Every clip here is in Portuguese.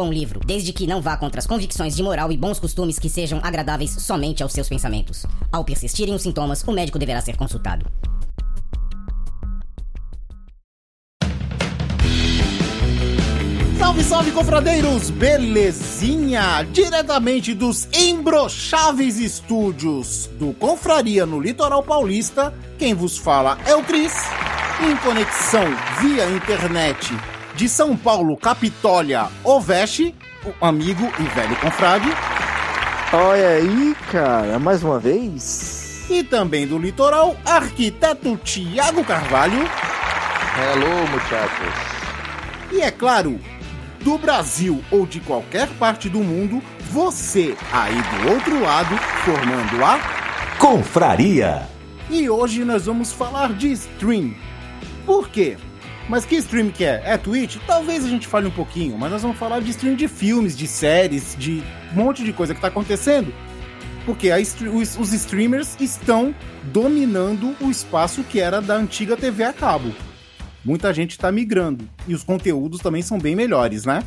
bom livro, desde que não vá contra as convicções de moral e bons costumes que sejam agradáveis somente aos seus pensamentos. Ao persistirem os sintomas, o médico deverá ser consultado. Salve, salve, confradeiros! Belezinha? Diretamente dos imbrocháveis estúdios do Confraria no Litoral Paulista, quem vos fala é o Cris, em conexão via internet de São Paulo, Capitólia, Oveste, o amigo e velho confrade, Olha aí, cara, mais uma vez. e também do litoral, arquiteto Tiago Carvalho, Hello, muchachos. e é claro, do Brasil ou de qualquer parte do mundo, você aí do outro lado, formando a Confraria. E hoje nós vamos falar de stream. Por quê? Mas que stream que é? É Twitch? Talvez a gente fale um pouquinho, mas nós vamos falar de stream de filmes, de séries, de um monte de coisa que tá acontecendo. Porque os, os streamers estão dominando o espaço que era da antiga TV a cabo. Muita gente tá migrando. E os conteúdos também são bem melhores, né?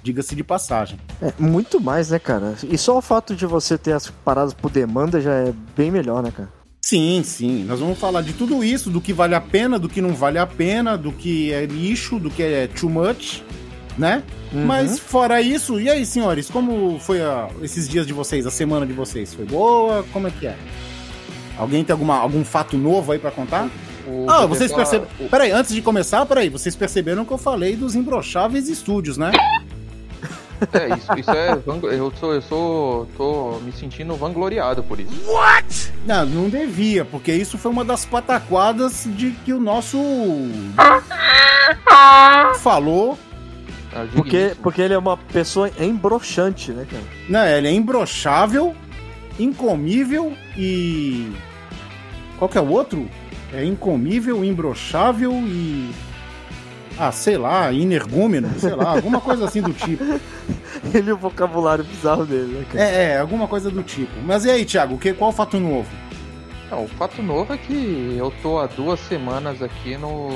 Diga-se de passagem. É, muito mais, né, cara? E só o fato de você ter as paradas por demanda já é bem melhor, né, cara? Sim, sim. Nós vamos falar de tudo isso, do que vale a pena, do que não vale a pena, do que é lixo, do que é too much, né? Mas fora isso, e aí, senhores, como foi a- esses dias de vocês, a semana de vocês? Foi boa? Como é que é? Alguém tem alguma, algum fato novo aí pra contar? O Ah, vocês perceberam. o- Peraí, antes de começar, peraí, vocês perceberam que eu falei dos imbrocháveis estúdios, né? É, isso, isso é. Eu sou, eu sou. tô me sentindo vangloriado por isso. Não, não devia, porque isso foi uma das pataquadas de que o nosso. falou. Ah, Porque, porque ele é uma pessoa embroxante, né, cara? Não, ele é imbrochável, incomível e. Qual que é o outro? É incomível, imbrochável e. Ah, sei lá, inergúmeno, sei lá, alguma coisa assim do tipo. Ele o vocabulário bizarro dele, né, cara? É, é, alguma coisa do tipo. Mas e aí, Thiago, o que, qual o fato novo? Não, o fato novo é que eu tô há duas semanas aqui no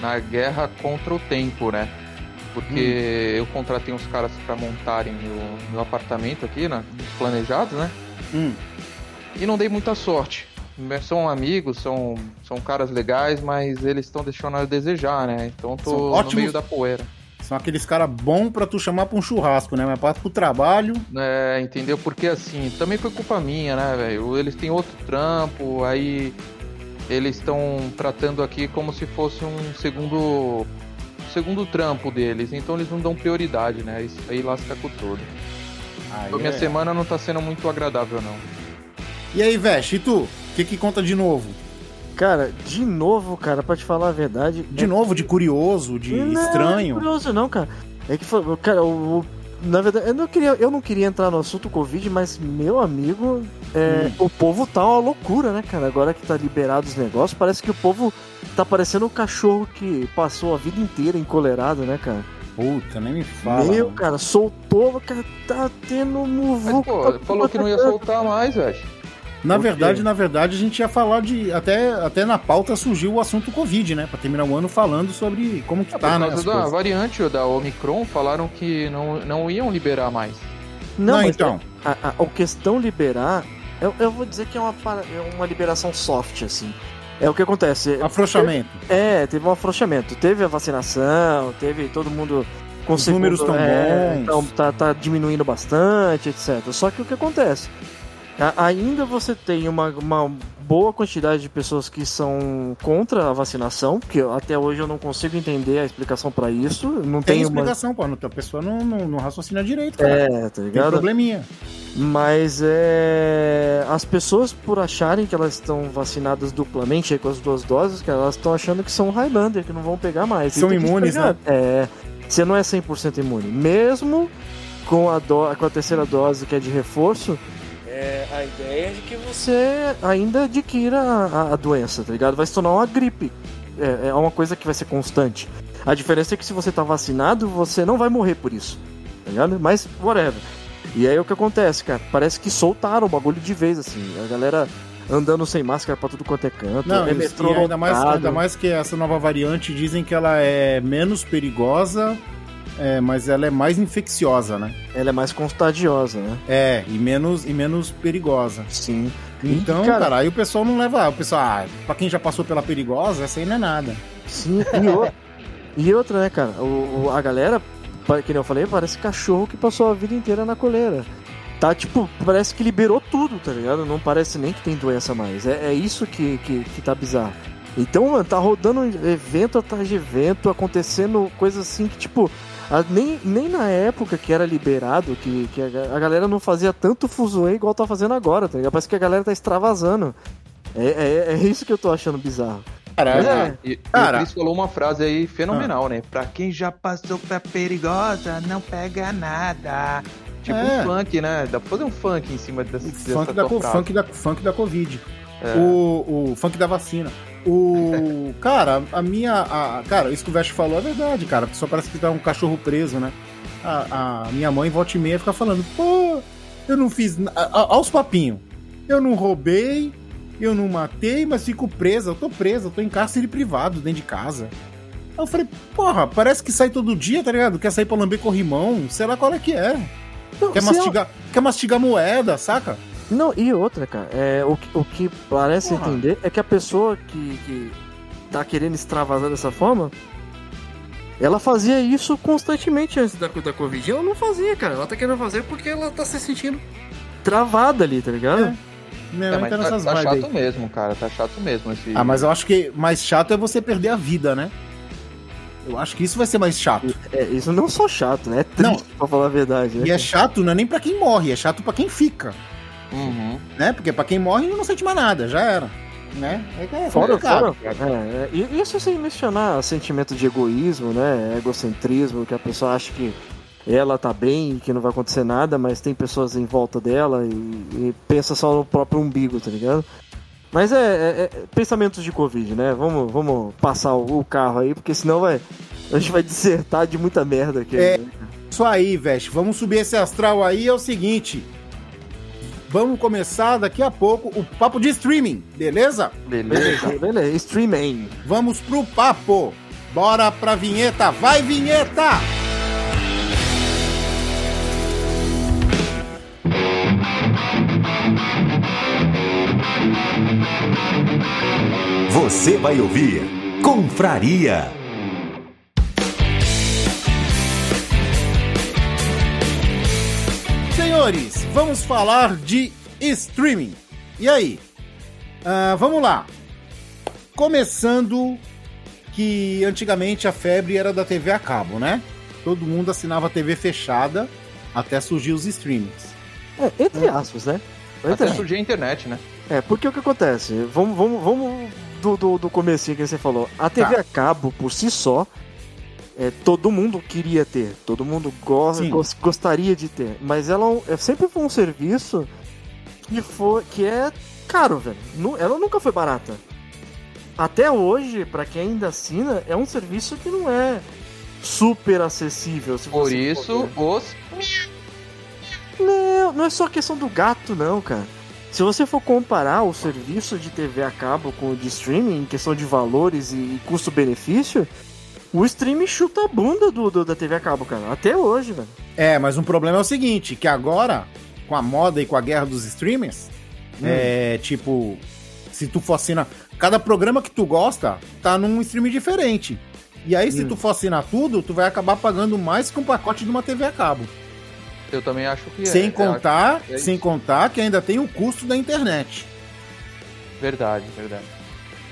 na guerra contra o tempo, né? Porque eu contratei uns caras pra montarem meu, meu apartamento aqui, né? Os planejados, né? Hum. E não dei muita sorte. São amigos, são, são caras legais, mas eles estão deixando a desejar, né? Então São tô no ótimos- meio da poeira. São aqueles caras bons pra tu chamar pra um churrasco, né? Mas pra pro trabalho. É, entendeu? Porque assim, também foi culpa minha, né, velho? Eles têm outro trampo, aí eles estão tratando aqui como se fosse um segundo segundo trampo deles, então eles não dão prioridade, né? Isso aí lasca com tudo. Aí Então minha é. semana não tá sendo muito agradável, não. E aí, Veste, e tu? O que, que conta de novo? Cara, de novo, cara, pra te falar a verdade. De é- novo, de curioso, de Não, estranho? Não é curioso, não, cara. É que foi. Cara, o. o- Na verdade, eu não, queria, eu não queria entrar no assunto Covid, mas, meu amigo, é, o povo tá uma loucura, né, cara? Agora que tá liberado os negócios, parece que o povo tá parecendo o cachorro que passou a vida inteira encolerado, né, cara? Puta, nem me fala. meu, mano. cara, soltou, cara, tá tendo um Mas, pô, falou que não ia soltar mais, velho. Na Por quê? verdade, na verdade, a gente ia falar de. Até, até na pauta surgiu o assunto Covid, né? Pra terminar o ano falando sobre como que Por tá, né? causa as da coisas. variante da Omicron, falaram que não, não iam liberar mais. Não, Não, então. A, a, a questão liberar, eu, eu vou dizer que é uma, é uma liberação soft, assim. É o que acontece. Afrouxamento. É, teve um afrouxamento. Teve a vacinação, teve todo mundo com Os números tão é, bons. Então tá, tá diminuindo bastante, etc. Só que o que acontece? Ainda você tem uma, uma boa quantidade de pessoas que são contra a vacinação, que até hoje eu não consigo entender a explicação pra isso. Não Tem tem, uma. explicação, pô. A pessoa não, não, não raciocina direito, cara. É, tá Tem ligado? probleminha. Mas é. As pessoas, por acharem que elas estão vacinadas duplamente aí com as duas doses, cara, elas estão achando que são Highlander, que não vão pegar mais. São tem que imunes, né? É. Você não é 100% imune. Mesmo com a, do... com a terceira dose, que é de reforço, é, a ideia é de que você ainda adquira a, a- doença, tá ligado? Vai se tornar uma gripe. É, é uma coisa que vai ser constante. A diferença é que se você tá vacinado, você não vai morrer por isso, tá ligado? Mas, whatever. E aí o que acontece, cara? Parece que soltaram o bagulho de vez, assim. A galera andando sem máscara pra tudo quanto é canto. Não, é e- metrô ainda mais, ainda mais que essa nova variante dizem que ela é menos perigosa, é, mas ela é mais infecciosa, né? Ela é mais contagiosa, né? É, e menos, e menos perigosa. Sim. Então, E, cara- cara, aí o pessoal não leva. O pessoal, ah, pra quem já passou pela perigosa, essa aí não é nada. Sim, e, o- e outra, né, cara? O, o- a galera, que nem eu falei, parece cachorro que passou a vida inteira na coleira. Tá, tipo, parece que liberou tudo, tá ligado? Não parece nem que tem doença mais. É, é isso que, que, que tá bizarro. Então, mano, tá rodando evento atrás de evento, acontecendo coisas assim que, tipo, a- nem, nem na época que era liberado, que, que a, a galera não fazia tanto fuzuê igual tá fazendo agora, tá ligado? Parece que a galera tá extravasando. É, é, é isso que eu tô achando bizarro. Cara, Mas é- é, E, e Cara- o Chris falou uma frase aí fenomenal, né? Pra quem já passou pra perigosa, não pega nada. Tipo É. um funk, né? Dá pra fazer um funk em cima dessa, o dessa funk da, tua co- frase. funk, da, funk da Covid. É. O, o funk da vacina. O. cara, a minha. a- cara, isso que o Vest falou é verdade, cara. Pessoa parece que tá um cachorro preso, né? A, a minha mãe, volta e meia, fica falando: pô, eu não fiz. Aos papinhos. Eu não roubei, eu não matei, mas fico presa. Eu tô presa, eu tô em cárcere privado dentro de casa. Aí eu falei, porra, parece que sai todo dia, tá ligado? Quer sair pra lamber corrimão, sei lá qual é que é. Não, Quer é- mastigar, quer mastigar moeda, saca? Não, e outra, cara, é, o, que- o que parece Porra. entender é que a pessoa que, que tá querendo extravasar dessa forma, ela fazia isso constantemente antes da, da Covid. Ela não fazia, cara. Ela tá querendo fazer porque ela tá se sentindo travada ali, tá ligado? É. Minha É, mãe mas tá tá, nessas tá vibes aí. chato mesmo, cara. Tá chato mesmo esse. Ah, mas eu acho que mais chato é você perder a vida, né? Eu acho que isso vai ser mais chato. É, isso não só chato, né? É triste, Não. pra falar a verdade. Né? E é chato não é nem pra quem morre, é chato pra quem fica, Uhum. né? Porque pra quem morre não sente mais nada, já era, né? É, é Fora, fora. É, é, e isso sem mencionar sentimento de egoísmo, né? Egocentrismo, que a pessoa acha que ela tá bem, que não vai acontecer nada, mas tem pessoas em volta dela e, e pensa só no próprio umbigo, tá ligado? Mas é, é- é pensamentos de Covid, né? Vamos, vamos passar o, o carro aí, porque senão vai. A gente vai dissertar de muita merda aqui. É. né? Isso aí, Veste. Vamos subir esse astral aí. É o seguinte. Vamos começar daqui a pouco o papo de streaming, beleza? Beleza. Beleza, beleza. Streaming. Vamos pro papo. Bora pra vinheta. Vai, vinheta! Você vai ouvir Confraria. Senhores, vamos falar de streaming. E aí? Ah, vamos lá. Começando que antigamente a febre era da TV a cabo, né? Todo mundo assinava TV fechada até surgir os streamings. É, entre aspas, né? Entre Até surgir a internet, né? É, porque o que acontece? Vamos, vamos, vamos do, do, do comecinho que você falou. A TV Tá. a cabo, por si só, é, todo mundo queria ter. Todo mundo go gostaria de ter. Mas ela é- sempre foi um serviço que, foi, que é caro, velho. Nu- Ela nunca foi barata. Até hoje, pra quem ainda assina, é um serviço que não é super acessível. se Por for isso, os. Não, não é só questão do gato, não, cara. Se você for comparar o serviço de TV a cabo com o de streaming, em questão de valores e custo-benefício, o streaming chuta a bunda do, do- da TV a cabo, cara. Até hoje, velho. É, mas um problema é o seguinte, que agora, com a moda e com a guerra dos streamers, é tipo, se tu for assinar, cada programa que tu gosta tá num streaming diferente. E aí, se Hum. tu for assinar tudo, tu vai acabar pagando mais que um pacote de uma TV a cabo. Eu também acho que é. sem eu contar, acho que é sem contar que ainda tem o custo da internet. Verdade, verdade.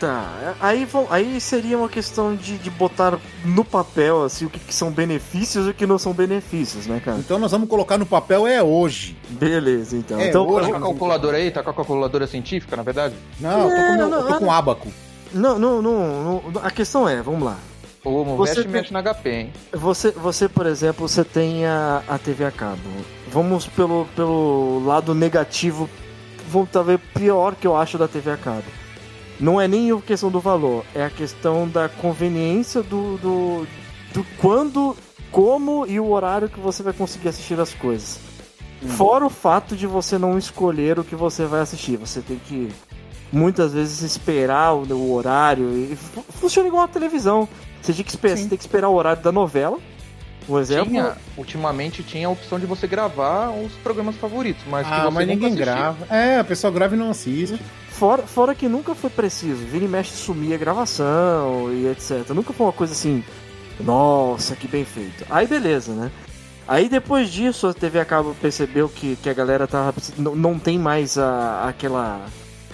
Tá, aí, vão- aí seria uma questão de, de botar no papel assim, o que, que são benefícios e o que não são benefícios, né, cara? Então nós vamos colocar no papel é hoje. Beleza, então. É, então hoje- Tá com a calculadora aí? Tá com a calculadora científica, na verdade? Não, eu tô com, Não, meu- não, eu tô com abaco. não, não, não, não, a questão é, vamos lá. Ou Você mexe, tem- mexe na HP, hein? Você, você, por exemplo, você tem a, a TV a cabo. Vamos pelo, pelo lado negativo, vamos talvez pior que eu acho da TV a cabo. Não é nem a questão do valor, é a questão da conveniência do, do, do quando, como e o horário que você vai conseguir assistir as coisas. Fora o fato de você não escolher o que você vai assistir, você tem que muitas vezes esperar o, o horário. E fu- funciona igual a televisão. Você tem que, esperar, você tem que esperar o horário da novela. Um exemplo. Tinha, ultimamente tinha a opção de você gravar os programas favoritos, mas que Ah, você mas ninguém grava. É, a pessoa grava e não assiste. Fora, fora que nunca foi preciso. Vira e mexe sumia a gravação e etc. Nunca foi uma coisa assim. Nossa, que bem feito. Aí beleza, né? Aí depois disso a TV a cabo percebeu que, que a galera tava, não, não tem mais a, aquela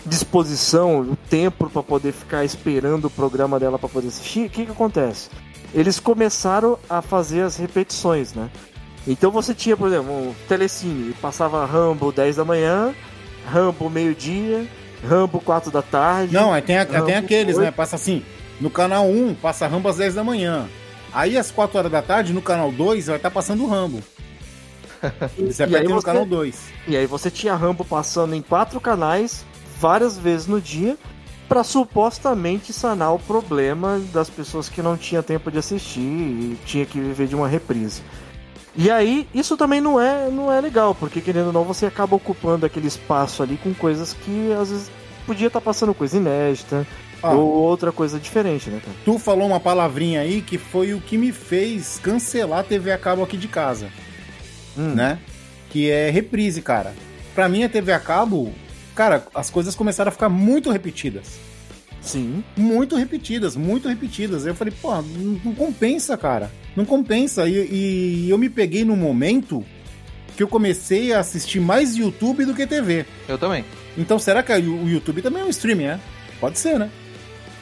disposição, o tempo para poder ficar esperando o programa dela para poder assistir. O que que acontece? Eles começaram a fazer as repetições, né? Então você tinha, por exemplo, um telecine, passava Rambo 10 da manhã, Rambo meio-dia, Rambo 4 da tarde. Não, aí tem, a- Rambo tem aqueles, oito. né? Passa assim, no canal 1, passa Rambo às 10 da manhã. Aí às 4 horas da tarde, no canal 2, vai estar passando o Rambo. Você E aí aperta no você- canal 2. E aí você tinha Rambo passando em quatro canais várias vezes no dia para supostamente sanar o problema das pessoas que não tinham tempo de assistir e tinha que viver de uma reprise. E aí, isso também não é, não é legal, porque querendo ou não, você acaba ocupando aquele espaço ali com coisas que às vezes podia estar passando coisa inédita Ó, ou outra coisa diferente, né, cara? Tu falou uma palavrinha aí que foi o que me fez cancelar a TV a cabo aqui de casa, Hum. né? Que é reprise, cara. Pra mim, a TV a cabo, cara, as coisas começaram a ficar muito repetidas. Sim. muito repetidas, muito repetidas. Eu falei, pô, não compensa, cara. Não compensa. E, e eu me peguei num momento que eu comecei a assistir mais YouTube do que TV. Eu também. Então será que o YouTube também é um streaming, é? Pode ser, né?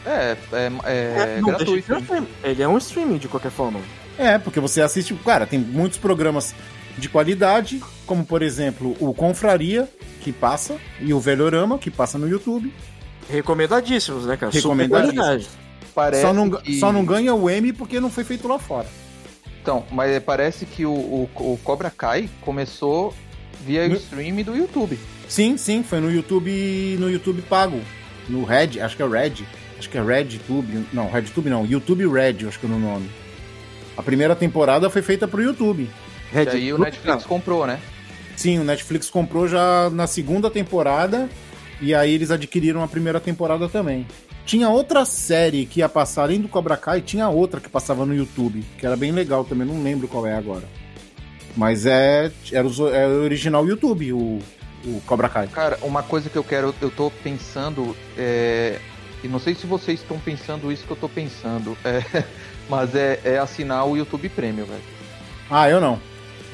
É, é, é, não deixa de gratuito. um. Ele é um streaming de qualquer forma. É, porque você assiste. Cara, tem muitos programas de qualidade, como por exemplo o Confraria, que passa, e o Velhorama, que passa no YouTube. Recomendadíssimos, né, cara? Recomendadíssimos. Parece Só não, que... só não ganha o M porque não foi feito lá fora. Então, mas parece que o, o, o Cobra Kai começou via No- stream do YouTube. Sim, sim, foi no YouTube, no YouTube pago. No Red, acho que é Red. Acho que é RedTube. Não, RedTube não, YouTube Red, acho que é o nome. A primeira temporada foi feita pro YouTube. E aí o Netflix comprou, né? Sim, o Netflix comprou já na segunda temporada e aí eles adquiriram a primeira temporada também. Tinha outra série que ia passar, além do Cobra Kai, tinha outra que passava no YouTube, que era bem legal também, não lembro qual é agora. Mas é, era o, é o original YouTube, o, o Cobra Kai. Cara, uma coisa que eu quero, eu tô pensando, é, e não sei se vocês estão pensando isso que eu tô pensando, é, mas é, é assinar o YouTube Premium, velho. Ah, eu não.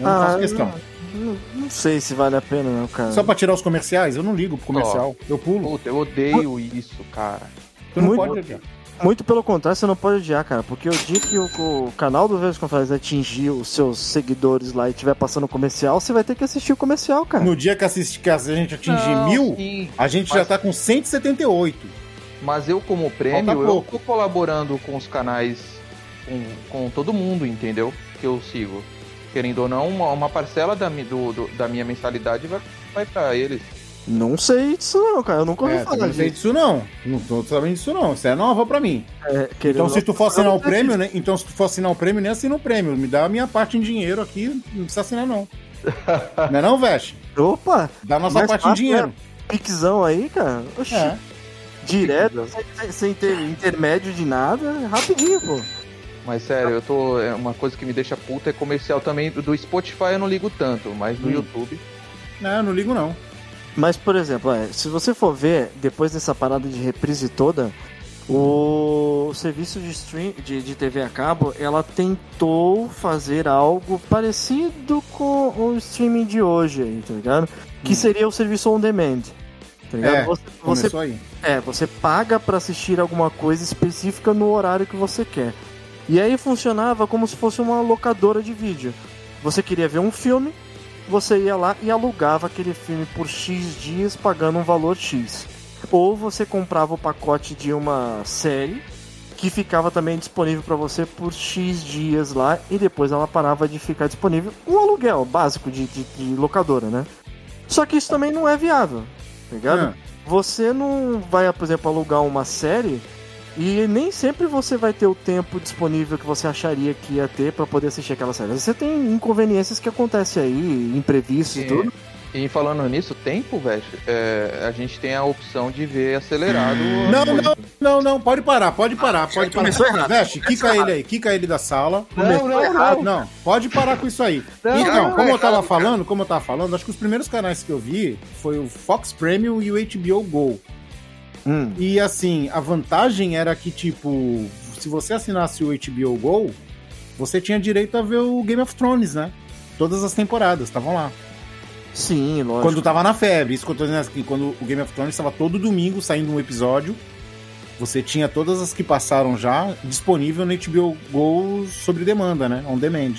Eu não Ah, faço questão. Não, não sei se vale a pena, não, cara. Só pra tirar os comerciais? Eu não ligo pro comercial. Eu pulo. Puta, eu odeio isso, cara. Tu não muito- pode odiar. Muito pelo contrário, você não pode odiar, cara. Porque o dia que o, o canal do Vezes Conferência atingir os seus seguidores lá e estiver passando comercial, você vai ter que assistir o comercial, cara. No dia que, assiste, que a gente atingir Não, mil, sim, a gente mas- já tá com 178. Mas eu, como prêmio, eu pouco. tô colaborando com os canais, com, com todo mundo, entendeu? Que eu sigo. Querendo ou não, uma, uma parcela da, do, do- da minha mensalidade vai, vai pra eles. Não sei disso, não, cara. Eu nunca ouvi É, falar não sei disso. não. Não tô sabendo disso não. Isso é nova pra mim. É, Então se tu for assinar o eu prêmio, né? Então se tu for assinar o prêmio, nem assina o prêmio. Me dá a minha parte em dinheiro aqui, não precisa assinar não. não é não, Veste? Opa! Dá a nossa parte em fácil, dinheiro. né? Pixão aí, cara. Oxi, É. direto, sem, sem ter intermédio de nada, rapidinho, pô. Mas sério, eu tô. É uma coisa que me deixa puta é comercial também. Do Spotify eu não ligo tanto, mas do Hum. YouTube. Não, não ligo não. Mas, por exemplo, é, se você for ver, depois dessa parada de reprise toda, o serviço de, stream, de, de TV a cabo, ela tentou fazer algo parecido com o streaming de hoje aí, tá ligado? Que seria o serviço on demand. Tá ligado? É, você, você, aí. é, você paga pra assistir alguma coisa específica no horário que você quer. E aí funcionava como se fosse uma locadora de vídeo. Você queria ver um filme, você ia lá e alugava aquele filme por X dias pagando um valor X. Ou você comprava o pacote de uma série que ficava também disponível para você por X dias lá e depois ela parava de ficar disponível. Um aluguel básico de, de, de locadora, né? Só que isso também não é viável, tá ligado? Ah. Você não vai, por exemplo, alugar uma série e nem sempre você vai ter o tempo disponível que você acharia que ia ter para poder assistir aquela série. Você tem inconveniências que acontecem aí, imprevistos e É. tudo. E falando nisso, tempo, velho, é, a gente tem a opção de ver acelerado. Não, não, não, não, pode parar, pode parar, pode parar. começou errado. Veste, quica ele aí, quica ele da sala. Não, não, não. Não, pode parar com isso aí. Não, então, não, como eu é tava errado, falando, como eu tava falando, acho que os primeiros canais que eu vi foi o Fox Premium e o HBO Go. Hum. E assim, a vantagem era que, tipo, se você assinasse o HBO Go, você tinha direito a ver o Game of Thrones, né? Todas as temporadas estavam lá. Sim, lógico. Quando tava na febre, isso que eu tô dizendo aqui, quando o Game of Thrones estava todo domingo saindo um episódio, você tinha todas as que passaram já disponível no HBO Go sobre demanda, né? On demand.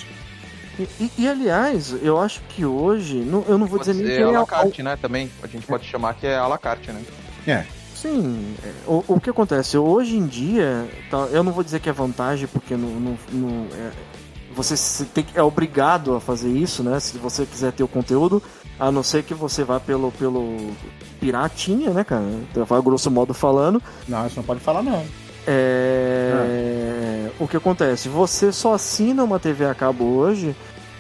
E, e- e, aliás, eu acho que hoje, não- eu não vou Pode dizer nem que a é la ao- carte, né? Também. A gente pode chamar que é a la carte, né? É. Sim, é, o, o que acontece? Hoje em dia, tá, eu não vou dizer que é vantagem, porque não, não- não- é, você tem, é obrigado a fazer isso, né? Se você quiser ter o conteúdo, a não ser que você vá pelo, pelo piratinha, né, cara? Então, grosso modo falando. Não, isso não pode falar, não. É, O que acontece? Você só assina uma TV a cabo hoje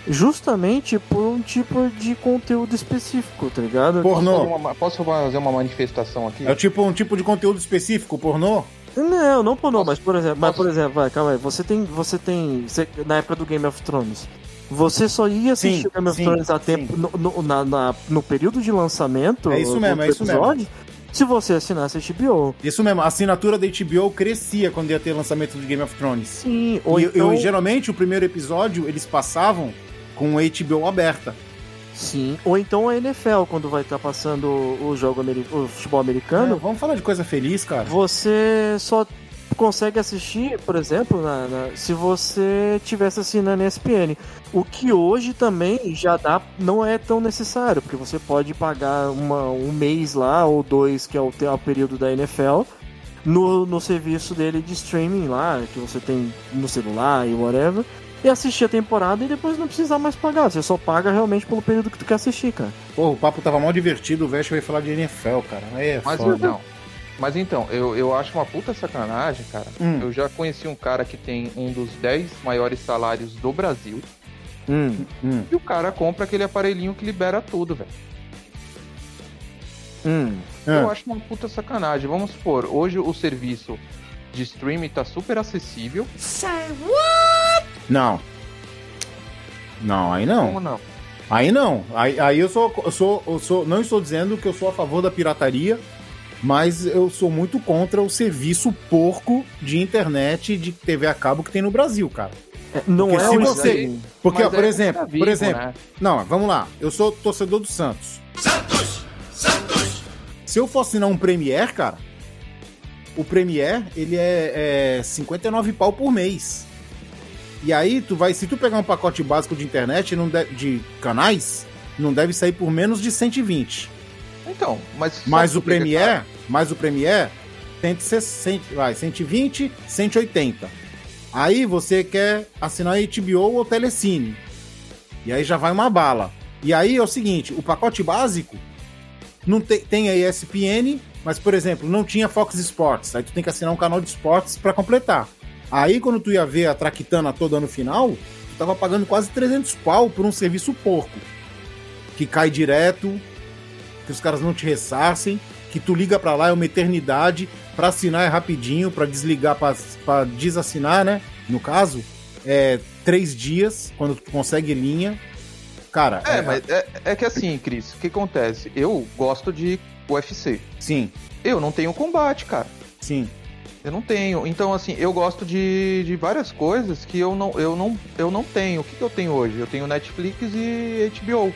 justamente por um tipo de conteúdo específico, tá ligado? Pornô. Posso, uma- posso fazer uma manifestação aqui? É tipo, um tipo de conteúdo específico, pornô? Não, não pornô, Posso- mas por exemplo, mas posso- por exemplo, vai, calma aí, você tem, você tem, você- na época do Game of Thrones, você só ia assistir Sim, o Game of sim, Thrones a tempo no, no, na- na- no período de lançamento É isso mesmo, é isso mesmo. episódio, se você assinasse HBO. Isso mesmo, a assinatura da HBO crescia quando ia ter lançamento do Game of Thrones. Sim, ou e, então, e geralmente o primeiro episódio eles passavam com a HBO aberta. sim, ou então a NFL quando vai estar passando o jogo o futebol americano, É, vamos falar de coisa feliz, cara. você só consegue assistir, por exemplo, na- na- se você tivesse assinando ESPN. O que hoje também já dá, não é tão necessário, porque você pode pagar uma- um mês lá ou dois, que é o, é o período da NFL, no, no serviço dele de streaming lá, que você tem no celular e whatever, e assistir a temporada e depois não precisar mais pagar. Você só paga realmente pelo período que tu quer assistir, cara. Pô, o papo tava mal divertido, o Vest vai falar de NFL, cara. É Mas foda. então, mas então, eu, eu acho uma puta sacanagem, cara. Hum. Eu já conheci um cara que tem um dos 10 maiores salários do Brasil Hum, Hum. e o cara compra aquele aparelhinho que libera tudo, velho. hum. Eu Ah, acho uma puta sacanagem. Vamos supor, hoje o serviço de streaming tá super acessível. Não. Não, aí Como não. não? Aí não. Aí, aí eu, sou, eu sou. Eu sou. Não estou dizendo que eu sou a favor da pirataria, mas eu sou muito contra o serviço porco de internet de TV a cabo que tem no Brasil, cara. É, não Porque é se o você- streaming. Porque, ó, por é exemplo, tá por vivo, exemplo, né? Não, vamos lá. Eu sou torcedor do Santos. Santos! Santos! Se eu for assinar um Premier, cara, o Premier, ele é, é 59 pau por mês. E aí, tu vai, se tu pegar um pacote básico de internet, não de- de canais, não deve sair por menos de 120. Então, mas. Mas o por que que tá? Premier, mas o Premier tem que ser 100, vai, 120, 180. Aí você quer assinar HBO ou Telecine. E aí já vai uma bala. E aí é o seguinte, o pacote básico não tem, tem a ESPN, mas por exemplo, não tinha Fox Sports. Aí tu tem que assinar um canal de esportes pra completar. Aí quando tu ia ver a traquitana toda no final, tu tava pagando quase 300 pau por um serviço porco. Que cai direto, que os caras não te ressarcem, que tu liga pra lá é uma eternidade, pra assinar é rapidinho, pra desligar, pra, pra desassinar, né? No caso, é três dias, quando tu consegue linha. Cara, É, mas é, é que assim, Cris, o que acontece? Eu gosto de UFC. sim, Eu não tenho combate, cara. sim. Eu não tenho. Então, assim, eu gosto de, de várias coisas que eu não, eu, não, eu não tenho. O que, que eu tenho hoje? Eu tenho Netflix e HBO.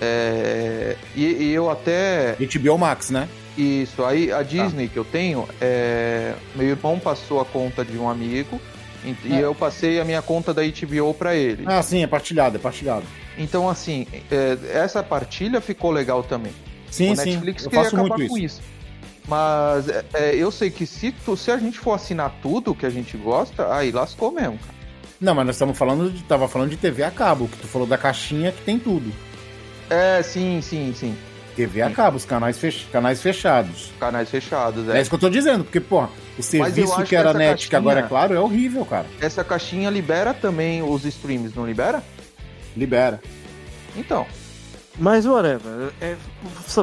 É, e, e eu até. HBO Max, né? Isso, aí a Disney que eu tenho, é... meu irmão passou a conta de um amigo e É. eu passei a minha conta da HBO pra ele. Ah, sim, é partilhado, é partilhado. Então, assim, é, essa partilha ficou legal também. Sim, o sim, Netflix eu queria faço muito com isso. isso. Mas é, é, eu sei que se, tu- se a gente for assinar tudo que a gente gosta, aí lascou mesmo, cara. Não, mas nós estamos falando de, tava falando de TV a cabo, que tu falou da caixinha que tem tudo. É, sim, sim, sim. TV a cabo, os canais, fech... canais fechados. Canais fechados, É. é. isso que eu tô dizendo, porque, porra, o serviço que que era essa net, que caixinha- agora é claro, é horrível, cara. Essa caixinha libera também os streams, não libera? Libera. Então. Mas, whatever. É,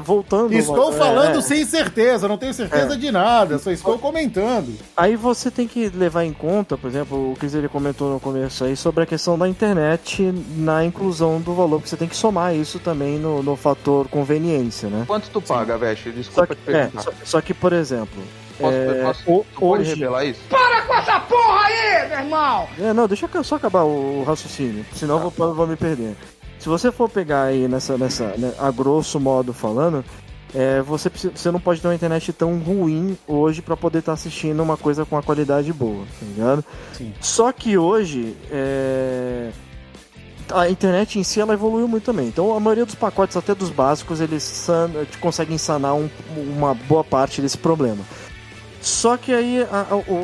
voltando. Estou é, falando é. sem certeza, não tenho certeza É. de nada, só estou comentando. Aí você tem que levar em conta, por exemplo, o que ele comentou no começo aí sobre a questão da internet na inclusão do valor, porque você tem que somar isso também no, no fator conveniência, né? Quanto tu paga, Veste? Só Desculpa que, te é, perguntar. só, só que, por exemplo. Posso, é, posso- tu pode hoje- revelar isso? É, não, deixa eu só acabar o raciocínio, senão eu vou, vou me perder. Se você for pegar aí nessa, nessa né, a grosso modo falando, é, você, você não pode ter uma internet tão ruim hoje para poder estar assistindo uma coisa com a qualidade boa, tá ligado? Sim. Só que hoje é, a internet em si ela evoluiu muito também. Então a maioria dos pacotes, até dos básicos, eles san- conseguem sanar um- uma boa parte desse problema. Só que aí a,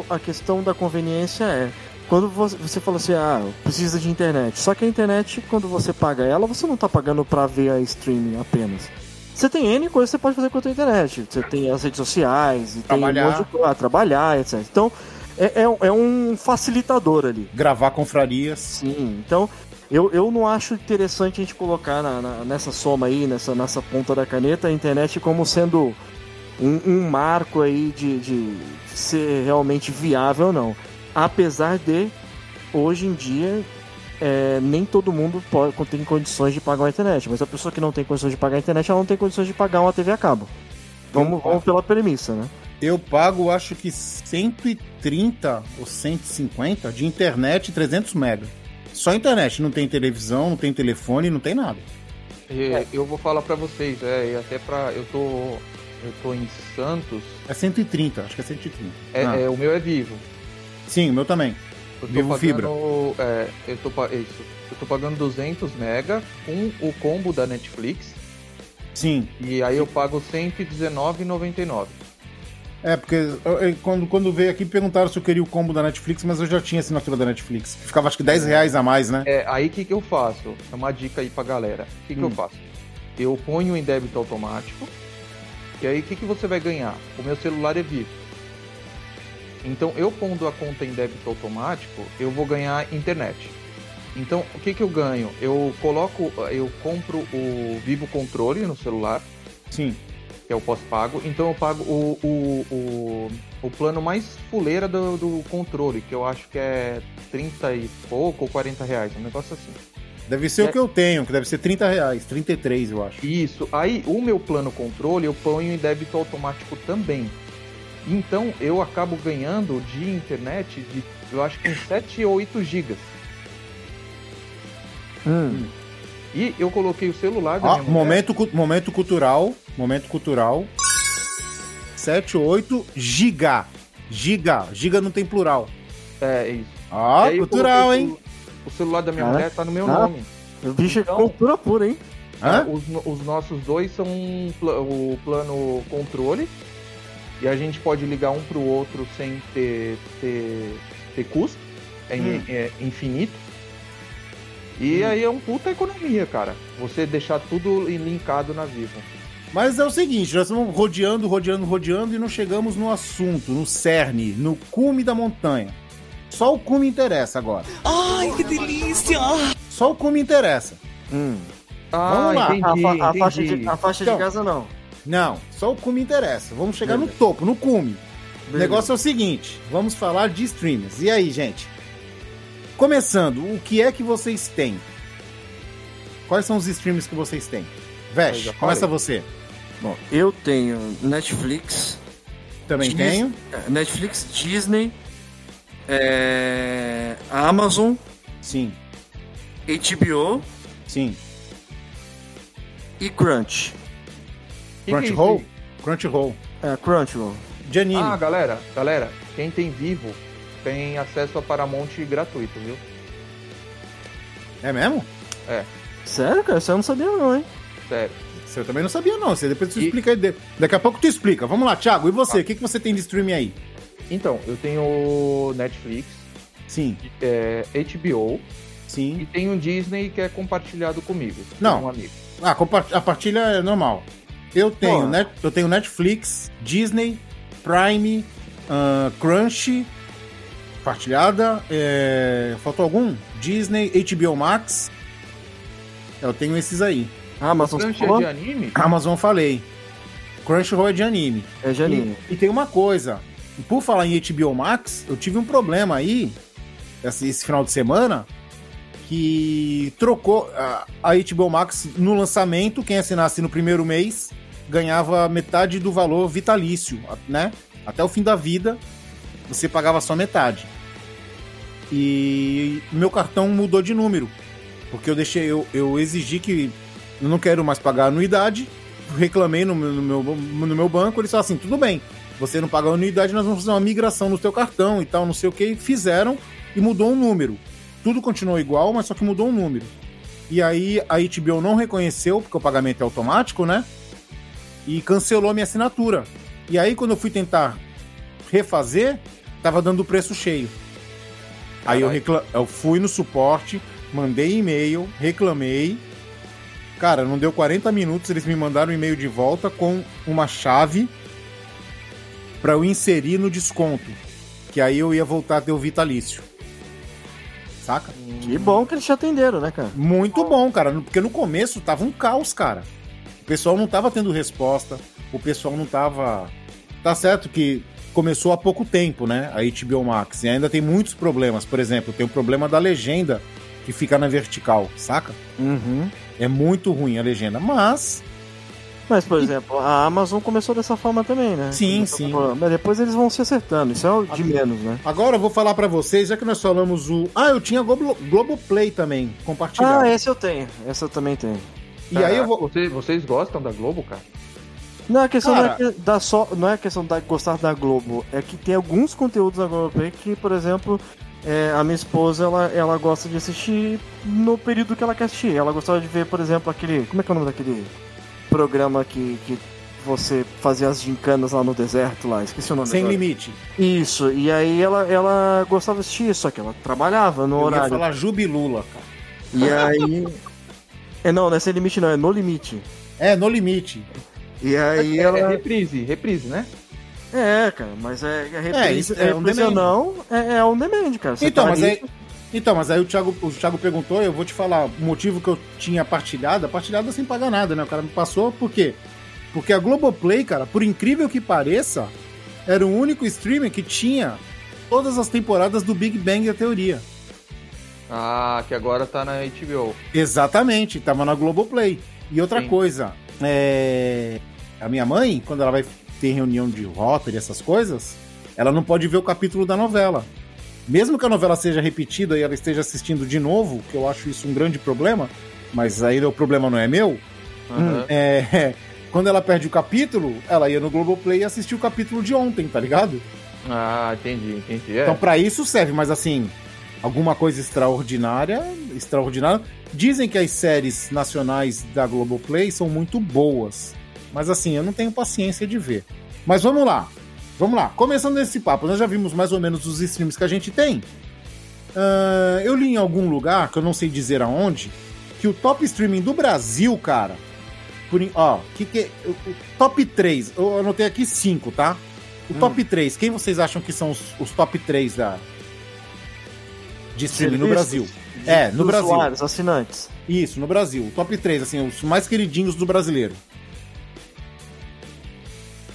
a- a questão da conveniência é. Quando você, fala assim, ah, precisa de internet. Só que a internet, quando você paga ela, você não tá pagando pra ver a streaming apenas. Você tem N coisas que você pode fazer com a tua internet. Você tem as redes sociais, e Trabalhar. tem um monte de coisa, trabalhar, etc. Então, é, é, é um facilitador ali. Gravar confrarias. Sim, então eu, eu não acho interessante a gente colocar na- na- nessa soma aí, nessa, nessa ponta da caneta, a internet como sendo um, um marco aí de, de ser realmente viável ou não. Apesar de, hoje em dia, é, nem todo mundo pode, tem condições de pagar uma internet, mas a pessoa que não tem condições de pagar a internet, ela não tem condições de pagar uma TV a cabo. Vamos, vamos pela premissa, né? Eu pago, acho que 130 ou 150 de internet e 300 mega. Só internet, não tem televisão, não tem telefone, não tem nada. É, Eu vou falar pra vocês, é, e até pra. Eu tô. Eu tô em Santos. É 130, acho que é 130. É, Ah, é, o meu é vivo. Sim, o meu também. Eu Vivo pagando, fibra. É, eu tô, isso. Eu tô pagando 200 mega com o combo da Netflix. Sim. E aí eu pago R$ 119,99. É, porque eu- eu- quando, quando veio aqui perguntaram se eu queria o combo da Netflix, mas eu já tinha assinatura da Netflix. Ficava acho que 10 reais a mais, né? É, aí o que, que eu faço? É uma dica aí pra galera. O que, que eu Hum. faço? Eu ponho em débito automático. E aí o que, que você vai ganhar? O meu celular é vivo. Então eu pondo a conta em débito automático, eu vou ganhar internet. Então o que, que eu ganho? Eu coloco, eu compro o Vivo Controle no celular, Sim. que é o pós-pago. Então eu pago o, o, o, o plano mais fuleira do, do controle, que eu acho que é 30 e pouco ou 40 reais, um negócio assim. Deve ser É. o que eu tenho, que deve ser 30 reais. 33, eu acho. Isso. Aí o meu plano controle eu ponho em débito automático também. Então eu acabo ganhando de internet de eu acho que uns 7 ou 8 gigas. Hum. E eu coloquei o celular da Ó, minha mulher. momento, cu- momento cultural. Momento cultural. 7, 8, giga. Giga. Giga não tem plural. É isso. E aí eu cultural, hein? O, o celular da minha Cara. mulher tá no meu Ah. nome. O bicho é Então- cultura pura, hein? Hã? Os, os nossos dois são um pla- o plano controle. E a gente pode ligar um pro outro sem ter, ter, ter custo. É, Hum. é infinito. E aí é um puta economia, cara. Você deixar tudo linkado na Vivo. Mas é o seguinte, nós estamos rodeando, rodeando, rodeando e não chegamos no assunto, no cerne, no cume da montanha. Só o cume interessa agora. Ai, que delícia! Só o cume interessa. Hum. Ah, lá. entendi, a, fa- a faixa de, a faixa Então. de casa não. Não, só o cume interessa. Vamos chegar Beleza. no topo, no cume. O Beleza. negócio é o seguinte, vamos falar de streamers. E aí, gente? Começando, o que é que vocês têm? Quais são os streams que vocês têm? Vesh, já começa você. Bom, eu tenho Netflix, Também tenho. é, Netflix, Disney, é, Amazon, Sim, HBO sim. e Crunch. Que é isso Crunchyroll? Crunchyroll. É, Crunchyroll. De anime. Ah, galera, galera, quem tem vivo tem acesso a Paramount gratuito, viu? É mesmo? Sério, cara? Isso eu não sabia não, hein? Sério. Você eu também não sabia, não. Você depois tu E- explica Daqui a pouco tu explica. Vamos lá, Thiago. E você? O que, que você tem de streaming aí? Então, eu tenho Netflix, Sim, é, HBO e sim. tenho Disney que é compartilhado comigo. Não. Com um amigo. Ah, compa- a partilha é normal. Eu tenho, net, eu tenho Netflix, Disney, Prime, ah, Crunch, partilhada. É... Faltou algum? Disney, HBO Max. Eu tenho esses aí. Amazon Crunch é falou? de anime? Amazon falei. Crunchyroll é de anime. É de anime. E, e tem uma coisa. Por falar em HBO Max, eu tive um problema aí, esse, esse final de semana, que trocou a, a HBO Max no lançamento, quem assinasse no primeiro mês ganhava metade do valor vitalício, né? Até o fim da vida, você pagava só metade. E meu cartão mudou de número, porque eu deixei, eu, eu exigi que eu não quero mais pagar anuidade, reclamei no meu, no meu, no meu banco, eles falaram assim, tudo bem, você não paga a anuidade, nós vamos fazer uma migração no teu cartão e tal, não sei o que, fizeram e mudou um número. Tudo continuou igual, mas só que mudou um número. E aí a HBO não reconheceu, porque o pagamento é automático, né? E cancelou minha assinatura. E aí quando eu fui tentar refazer, tava dando o preço cheio. Aí eu, Caralho. recla... eu fui no suporte, mandei e-mail, reclamei. Cara, não deu 40 minutos, eles me mandaram um e-mail de volta com uma chave para eu inserir no desconto. Que aí eu ia voltar a ter o vitalício. Saca? Que bom que eles te atenderam, né, cara? Muito bom, cara. Porque no começo tava um caos, cara. O pessoal não tava tendo resposta. O pessoal não tava. Tá certo que começou há pouco tempo, né? A HBO Max. E ainda tem muitos problemas. Por exemplo, tem o problema da legenda que fica na vertical, saca? Uhum. É muito ruim a legenda. Mas. Mas, por exemplo, a Amazon começou dessa forma também, né? Sim, Começou sim. com- Mas depois eles vão se acertando. Isso é o de menos, né? Agora eu vou falar pra vocês, já que nós falamos o. Ah, eu tinha Globo, Globoplay também, compartilhado. Ah, esse eu tenho. Esse eu também tenho. E aí eu vou. Vocês, vocês gostam da Globo, cara? Não, a questão Cara- não é que da só, não é a questão de gostar da Globo, é que tem alguns conteúdos da Globoplay que, por exemplo, é, a minha esposa ela, ela gosta de assistir no período que ela quer assistir. Ela gostava de ver, por exemplo, aquele. Como é que é o nome daquele programa que, que você fazia as gincanas lá no deserto lá? Esqueci o nome Sem agora. limite. Isso, e aí ela, ela gostava de assistir, só que ela trabalhava no Eu ia horário. falar Jubilula, cara. E aí. É, não, não é sem limite, não, é no limite. É, no limite. E aí É, ela. é reprise, reprise, né? É, cara, mas é, é reprise, isso é é, um demand. não, é, é um demand, cara. Você Então, tá mas aí, então, mas aí o Thiago, o Thiago perguntou, eu vou te falar o motivo que eu tinha partilhada, partilhada sem pagar nada, né? O cara me passou, por quê? Porque a Globoplay, cara, por incrível que pareça, era o único streamer que tinha todas as temporadas do Big Bang da teoria. Ah, que agora tá na HBO. Exatamente, tava na Globoplay. E outra Sim. coisa, é... a minha mãe, quando ela vai ter reunião de Rotary, essas coisas, ela não pode ver o capítulo da novela. Mesmo que a novela seja repetida e ela esteja assistindo de novo, que eu acho isso um grande problema, mas aí o problema não é meu, Aham. é... quando ela perde o capítulo, ela ia no Globoplay e assistia o capítulo de ontem, tá ligado? Ah, entendi, entendi. É. Então, pra isso serve, mas assim, alguma coisa extraordinária, extraordinária. Dizem que as séries nacionais da Globoplay são muito boas, mas assim, eu não tenho paciência de ver. Mas vamos lá, vamos lá. Começando esse papo, nós já vimos mais ou menos os streams que a gente tem. Ah, eu li em algum lugar, que eu não sei dizer aonde, que o top streaming do Brasil, cara, por, ó, que que top 3, eu anotei aqui 5, tá? O top 3, quem vocês acham que são os, os top 3 da de streaming no Brasil? É, no Brasil. usuários, assinantes. Isso, no Brasil. Top 3, assim, os mais queridinhos do brasileiro.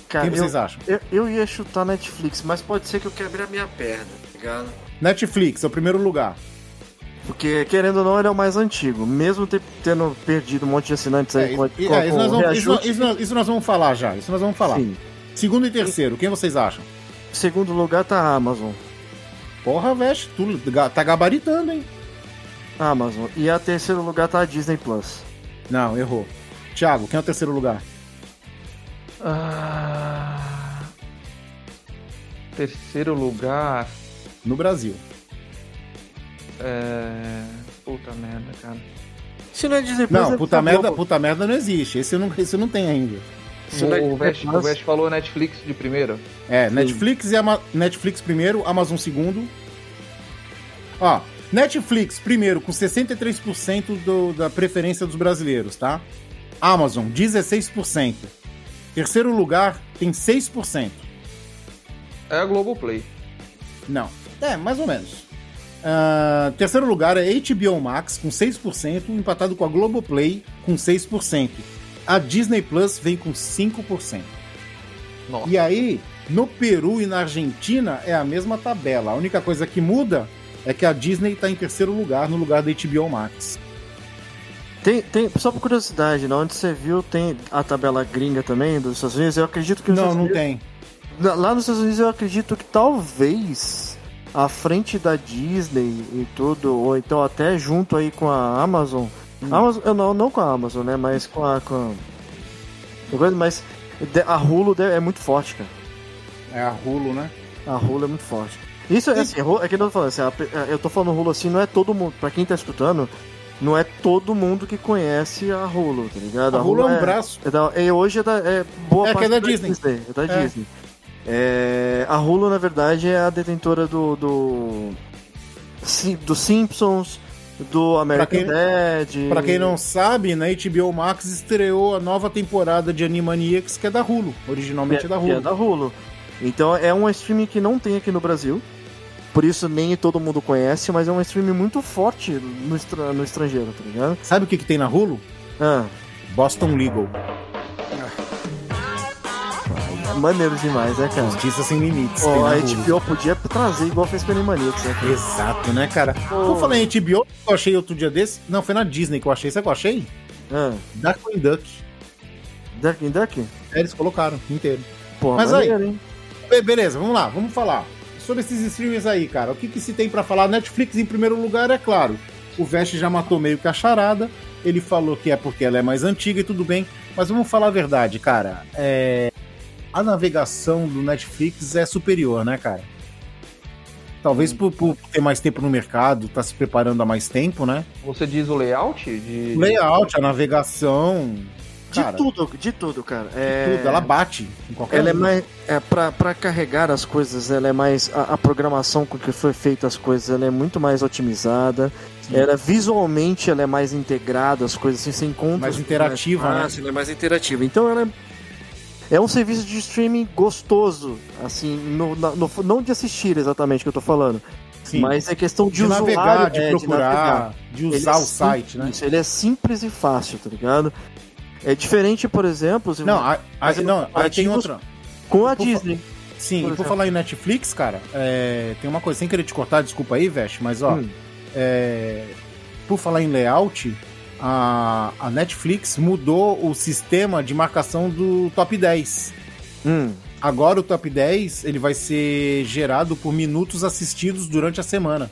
Cara, Quem vocês eu, acham? eu, eu ia chutar Netflix, mas pode ser que eu quebre a minha perna, tá ligado? Netflix é o primeiro lugar. Porque, querendo ou não, ele é o mais antigo. Mesmo tendo perdido um monte de assinantes aí É, com, e- com, é, isso, nós vamos, isso nós vamos falar já. Isso nós vamos falar. Sim. Segundo e terceiro, quem vocês acham? Segundo lugar tá a Amazon. Porra, veste, tu tá gabaritando, hein? Amazon. E a terceiro lugar tá a Disney Plus. Não, errou. Thiago, quem é o terceiro lugar? Ah, terceiro lugar. No Brasil. É. Puta merda, cara. Se não é Disney Plus, Não, é puta da merda, puta merda não existe. Esse não, esse não tem ainda. O, o, o falou Netflix de primeiro. É, Netflix e Ama Netflix primeiro, Amazon segundo. Ó, Netflix primeiro com 63% do, da preferência dos brasileiros, tá? Amazon 16%. Terceiro lugar tem 6%. É a Globoplay. Não, é, mais ou menos. Ah, terceiro lugar é HBO Max com 6%, empatado com a Globoplay com 6%. A Disney Plus vem com 5%. Nossa. E aí, no Peru e na Argentina é a mesma tabela. A única coisa que muda é que a Disney está em terceiro lugar no lugar da HBO Max. Tem, tem, só por curiosidade, na onde você viu tem a tabela gringa também dos Estados Unidos. Eu acredito que Não, Estados não Unidos- tem. Na- Lá nos Estados Unidos eu acredito que talvez à frente da Disney e tudo, ou então até junto aí com a Amazon. Hum. Amazon eu não, não com a Amazon, né? Mas com a. Com a... Mas a Hulu é muito forte, cara. É a Hulu, né? A Hulu é muito forte. Isso é assim, é que eu tô falando assim, a eu tô falando Hulu assim, não é todo mundo, pra quem tá escutando, não é todo mundo que conhece a Hulu, tá ligado? A Hulu é um braço. É da, é, hoje é, da, é boa É que parte é da Disney. É da É. Disney. É, a Hulu, na verdade, é a detentora do. do, Sim- do Simpsons, do American quem- Dad. Pra quem não sabe, na HBO Max estreou a nova temporada de Animaniacs, que é da Hulu. Originalmente é, da que é Hulu. da Hulu. Então é um streaming que não tem aqui no Brasil. Por isso nem todo mundo conhece, mas é um streaming muito forte no, estra- no estrangeiro, tá ligado? Sabe o que, que tem na Hulu? Ah, Boston Legal. Maneiro demais, né, cara? Justiça sem limites. Pô, na a. HBO podia trazer igual fez com Animaniacs, né? cara? Exato, né, cara? Eu falei em HBO, eu achei outro dia desse. Não, foi na Disney que eu achei. Sabe que eu achei? Ah, Darkwing Duck. Duck in Duck? É, eles colocaram inteiro. Pô, Mas aí- maneiro, hein? Be- beleza, vamos lá, vamos falar. Sobre esses streamers aí, cara. O que, que se tem pra falar? Netflix, em primeiro lugar, é claro. O Vest já matou meio que a charada. Ele falou que é porque ela é mais antiga e tudo bem. Mas vamos falar a verdade, cara. É... A navegação do Netflix é superior, né, cara? Talvez por, por ter mais tempo no mercado, tá se preparando há mais tempo, né? Você diz o layout? De... O layout, a navegação. De Cara, tudo, de tudo, cara. É... tudo. Ela bate em qualquer Ela é mais. É, pra, pra carregar as coisas, ela é mais. A, a programação com que foi feita as coisas, ela é muito mais otimizada. Ela, visualmente, ela é mais integrada, as coisas assim, você encontra. Mais interativa, né? fácil, Ela é mais interativa. Então ela é. É um serviço de streaming gostoso, assim, no, no- não de assistir exatamente que eu tô falando, Sim. mas é questão de, de usuário, navegar, de é, procurar, de, Ele usar é o site, né? simples, Ele é simples e fácil, tá ligado? É diferente, por exemplo, se- Não, aí- eu- não, aí tem outra. com a por fa- Disney. Sim, por e por falar em Netflix, cara, é, tem uma coisa, sem querer te cortar, desculpa aí, Vest, mas ó, Hum. é, por falar em layout, a, a Netflix mudou o sistema de marcação do top 10. Hum. Agora o top 10 ele vai ser gerado por minutos assistidos durante a semana.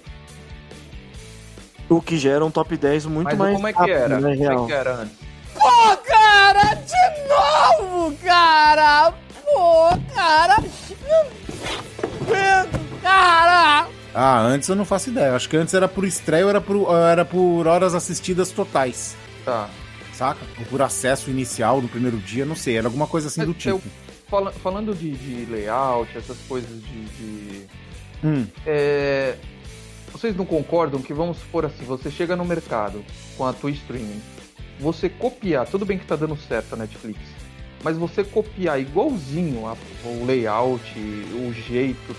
O que gera um top 10 muito Mas mais como é que rápido, era? né, Como é que era antes? Pô, cara, de novo, cara! Pô, cara! Cara! Ah, antes eu não faço ideia. Acho que antes era por estreia ou era por, era por horas assistidas totais. Tá. Saca? Ou por acesso inicial no primeiro dia, não sei. Era alguma coisa assim Mas do tipo. eu- Fala- falando de, de layout, essas coisas de. de- Hum, é, vocês não concordam que, vamos supor assim, você chega no mercado com a tua streaming, você copiar, tudo bem que tá dando certo a Netflix, mas você copiar igualzinho a- o layout, o jeito,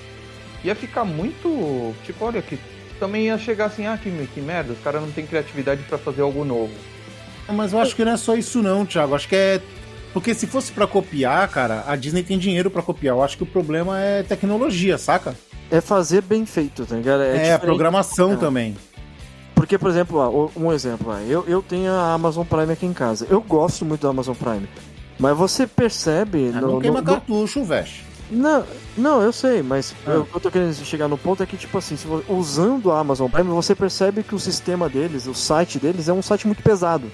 ia ficar muito. Tipo, olha que. Também ia chegar assim, ah, que, que merda, os caras não têm criatividade pra fazer algo novo. Mas eu acho que não é só isso não, Thiago. Acho que é porque se fosse pra copiar, cara, a Disney tem dinheiro pra copiar. Eu acho que o problema é tecnologia, saca? É fazer bem feito, tá ligado? É, a diferente. programação É. também. Porque, por exemplo, ó, um exemplo, ó, eu, eu tenho a Amazon Prime aqui em casa. Eu gosto muito da Amazon Prime. Mas você percebe. Ah, no- não queima no- cartucho, velho. Não, não, eu sei, mas Ah. eu- o que eu tô querendo chegar no ponto é que, tipo assim, se vo- usando a Amazon Prime, você percebe que o sistema deles, o site deles, é um site muito pesado.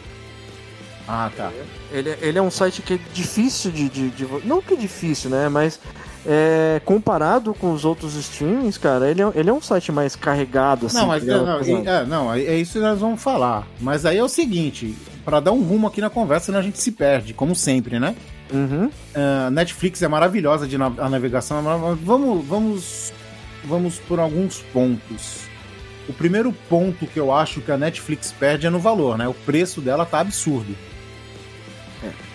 Ah, tá. Ele, ele é um site que é difícil de, de, de- Não que é difícil, né? Mas é, comparado com os outros streamings, cara, ele é, ele é um site mais carregado, assim. Não, mas ligado? não, e- é, não, é é isso que nós vamos falar. Mas aí é o seguinte, pra dar um rumo aqui na conversa, senão a gente se perde, como sempre, né? Uhum. Ah, Netflix é maravilhosa de na- a navegação, mas vamos, vamos, vamos por alguns pontos. O primeiro ponto que eu acho que a Netflix perde é no valor, né? O preço dela tá absurdo.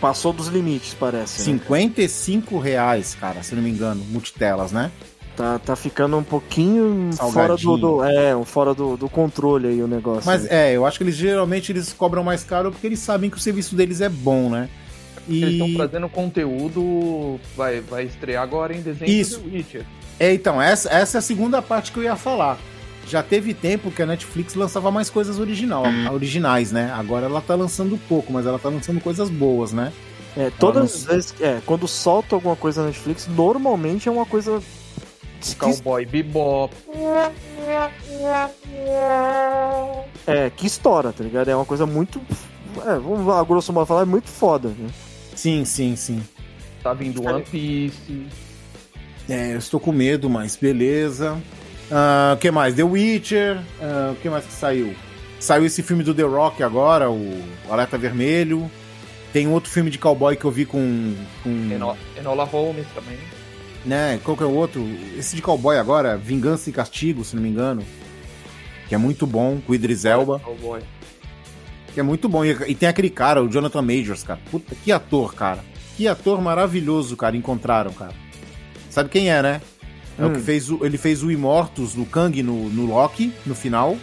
Passou dos limites, parece. né? 55 reais, cara, se não me engano, multitelas, né? Tá, tá ficando um pouquinho fora do, do- é, fora do, do controle aí o negócio. Mas é, eu acho que eles geralmente eles cobram mais caro porque eles sabem que o serviço deles é bom, né? Eles estão E trazendo conteúdo. Vai, vai estrear agora em dezembro Isso. do Witcher. é, então, essa, essa é a segunda parte que eu ia falar. Já teve tempo que a Netflix lançava mais coisas original, originais, né? Agora ela tá lançando pouco, mas ela tá lançando coisas boas, né? É, todas não- as vezes. É, quando solta alguma coisa na Netflix, normalmente é uma coisa. Cowboy Bebop. É, que estoura, tá ligado? É uma coisa muito. É, vamos lá, grosso modo falar, é muito foda. Né? Sim, sim, sim. Tá vindo One Piece. É, eu estou com medo, mas beleza. Ah, O que mais? The Witcher. Ah, O que mais que saiu? Saiu esse filme do The Rock agora, o Alerta Vermelho. Tem outro filme de cowboy que eu vi com. com Eno- Enola Holmes também. né? Qual que é o outro? Esse de cowboy agora, Vingança e Castigo, se não me engano. Que é muito bom, com o Idris Elba. Cowboy. Que é muito bom. E, e tem aquele cara, o Jonathan Majors, cara. Puta, que ator, cara. Que ator maravilhoso, cara, encontraram, cara. Sabe quem é, né? É o Hum. que fez o, ele fez o Imortus no Kang no, no Loki, no final.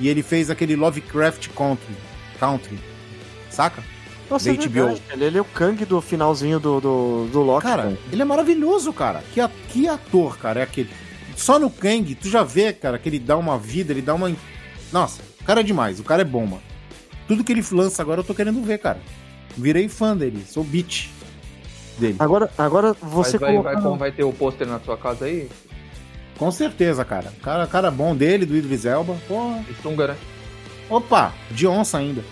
E ele fez aquele Lovecraft Country. Country. Saca? Nossa, é Da HBO. verdade, ele, é o Kang do finalzinho do, do, do Loki. Cara, ele é maravilhoso, cara. Que, que ator, cara, é aquele. Só no Kang, tu já vê, cara, que ele dá uma vida, ele dá uma. Nossa, o cara é demais, o cara é bom, mano. Tudo que ele lança agora eu tô querendo ver, cara. Virei fã dele, sou beat dele. Agora, agora Mas você vai, vai, colocando- vai ter o pôster na sua casa aí? Com certeza, cara. Cara, cara bom dele, do Idris Elba. Porra. E Sunga, né? Opa, de onça ainda.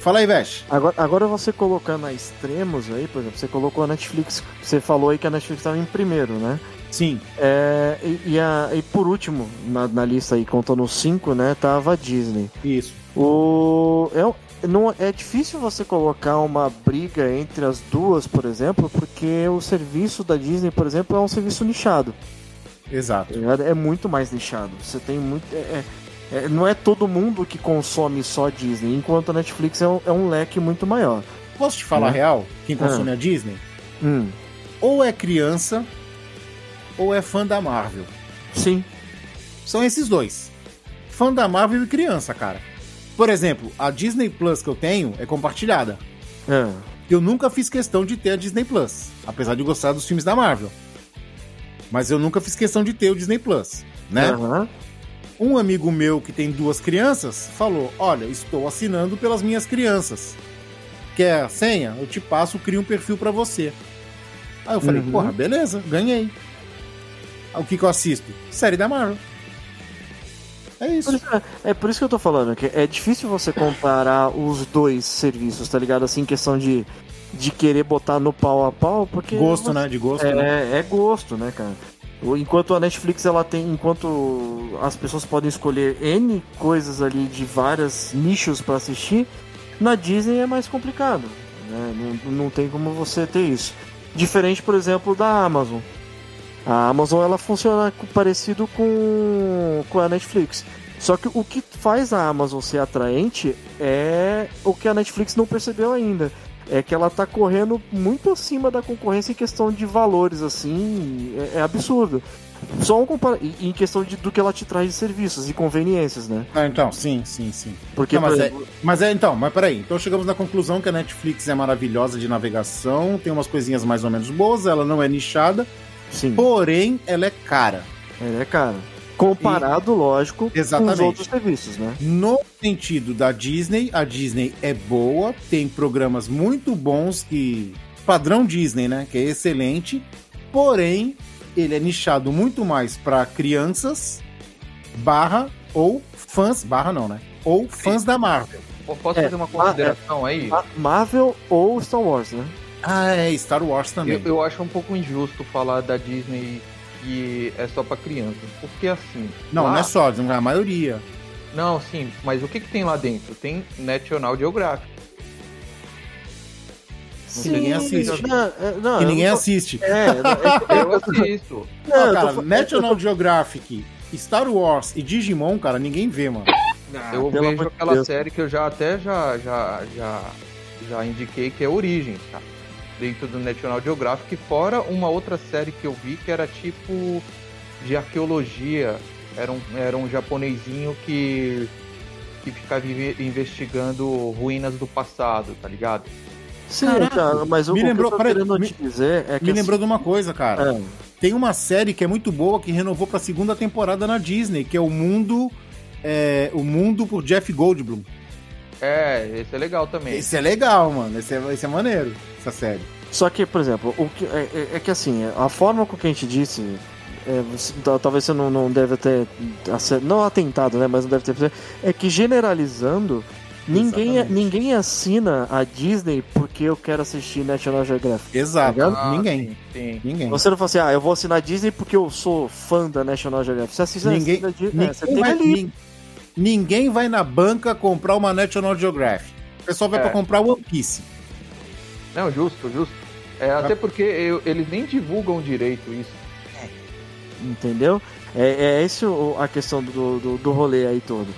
Fala aí, Vesh. Agora, agora você colocando a extremos aí, por exemplo, você colocou a Netflix, você falou aí que a Netflix estava em primeiro, né? Sim. É, e, e a- e por último, na, na lista aí, contando os cinco, né, tava a Disney. Isso. O, é, não, é difícil você colocar uma briga entre as duas, por exemplo, porque o serviço da Disney, por exemplo, é um serviço nichado. Exato. ligado? É muito mais nichado. Você tem muito. é- é- é- não é todo mundo que consome só Disney, enquanto a Netflix é um, é um leque muito maior. Posso te falar a Né? real? Quem consome a Disney? Hum, Ou é criança, ou é fã da Marvel. sim. São esses dois. Fã da Marvel e criança, cara. Por exemplo, a Disney Plus que eu tenho é compartilhada. É. Eu nunca fiz questão de ter a Disney Plus, apesar de gostar dos filmes da Marvel. Mas eu nunca fiz questão de ter o Disney Plus, né? Aham. Um amigo meu que tem duas crianças falou: Olha, estou assinando pelas minhas crianças. Quer a senha? Eu te passo, crio um perfil pra você. Aí eu falei: Uhum. Porra, beleza, ganhei. Aí o que, que eu assisto? Série da Marvel. É Por isso. isso- É por isso que eu tô falando, que é difícil você comparar os dois serviços, tá ligado? Assim, questão de, de querer botar no pau a pau, porque. Gosto, você- né? De gosto, né? É, é gosto, né, cara? Enquanto a Netflix ela tem, enquanto as pessoas podem escolher N coisas ali de vários nichos pra assistir, na Disney é mais complicado. Né? Não, não tem como você ter isso. Diferente, por exemplo, da Amazon. A Amazon ela funciona parecido com, com a Netflix. Só que o que faz a Amazon ser atraente é o que a Netflix não percebeu ainda. É que ela tá correndo muito acima da concorrência em questão de valores, assim, é, é absurdo. Só um compara em questão de, do que ela te traz de serviços e conveniências, né? Ah, então, sim, sim, sim. Porque, Não, mas, por é, exemplo, mas é, então, mas peraí. Então chegamos na conclusão que a Netflix é maravilhosa de navegação, tem umas coisinhas mais ou menos boas, ela não é nichada, sim, porém ela é cara. é, cara. Comparado, lógico, com Exatamente. os outros serviços, né? No sentido da Disney, a Disney é boa, tem programas muito bons que. Padrão Disney, né? Que é excelente. Porém, ele é nichado muito mais para crianças, barra, ou fãs, barra não, né? Ou fãs da Marvel. Po- Posso É, fazer uma consideração aí? Ma- Marvel ou Star Wars, né? Ah, é, Star Wars também. Eu, eu acho um pouco injusto falar da Disney que é só pra criança. Porque assim. Não, lá- não é só, é a maioria. Não, sim, mas o que, que tem lá dentro? Tem National Geographic. Que ninguém assiste. Não, é, não, Que eu ninguém não tô- assiste. É, Eu assisto. não, Não, eu tô cara, fa- National Geographic, Star Wars e Digimon, cara, ninguém vê, mano. eu pelo vejo aquela Deus. série que eu já até já, já, já, já indiquei que é Origins, cara. Dentro do National Geographic, fora uma outra série que eu vi que era tipo de arqueologia. Era um, era um japonesinho que, que ficava inve- investigando ruínas do passado, tá ligado? Sim, Caraca, cara, mas o, me o lembrou- que eu tô peraí, querendo me- te dizer é que Me assim, lembrou de uma coisa, cara. é, Tem uma série que é muito boa que renovou pra segunda temporada na Disney, que é o Mundo. É, o Mundo por Jeff Goldblum. É, esse é legal também. Esse é legal, mano. Esse é, esse é maneiro, essa série. Só que, por exemplo, o que, é, é- é que assim, a forma com que a gente disse, é, você- talvez você não, não deve ter, não atentado, né, mas não deve ter, é que generalizando, ninguém, Exatamente. ninguém assina a Disney porque eu quero assistir National Geographic. Exato. Ah, ninguém. Sim, sim. Ninguém. Você não fala assim, ah, eu vou assinar a Disney porque eu sou fã da National Geographic. Você assiste Ninguém, assina a Disney, ninguém, é, você tem vai, ali. Nin- ninguém vai na banca comprar uma National Geographic. O pessoal vai É. pra comprar One Piece. Não, justo, justo. É, até porque eu- eles nem divulgam direito isso. Entendeu? É, é esse o- a questão do, do, do rolê aí todo.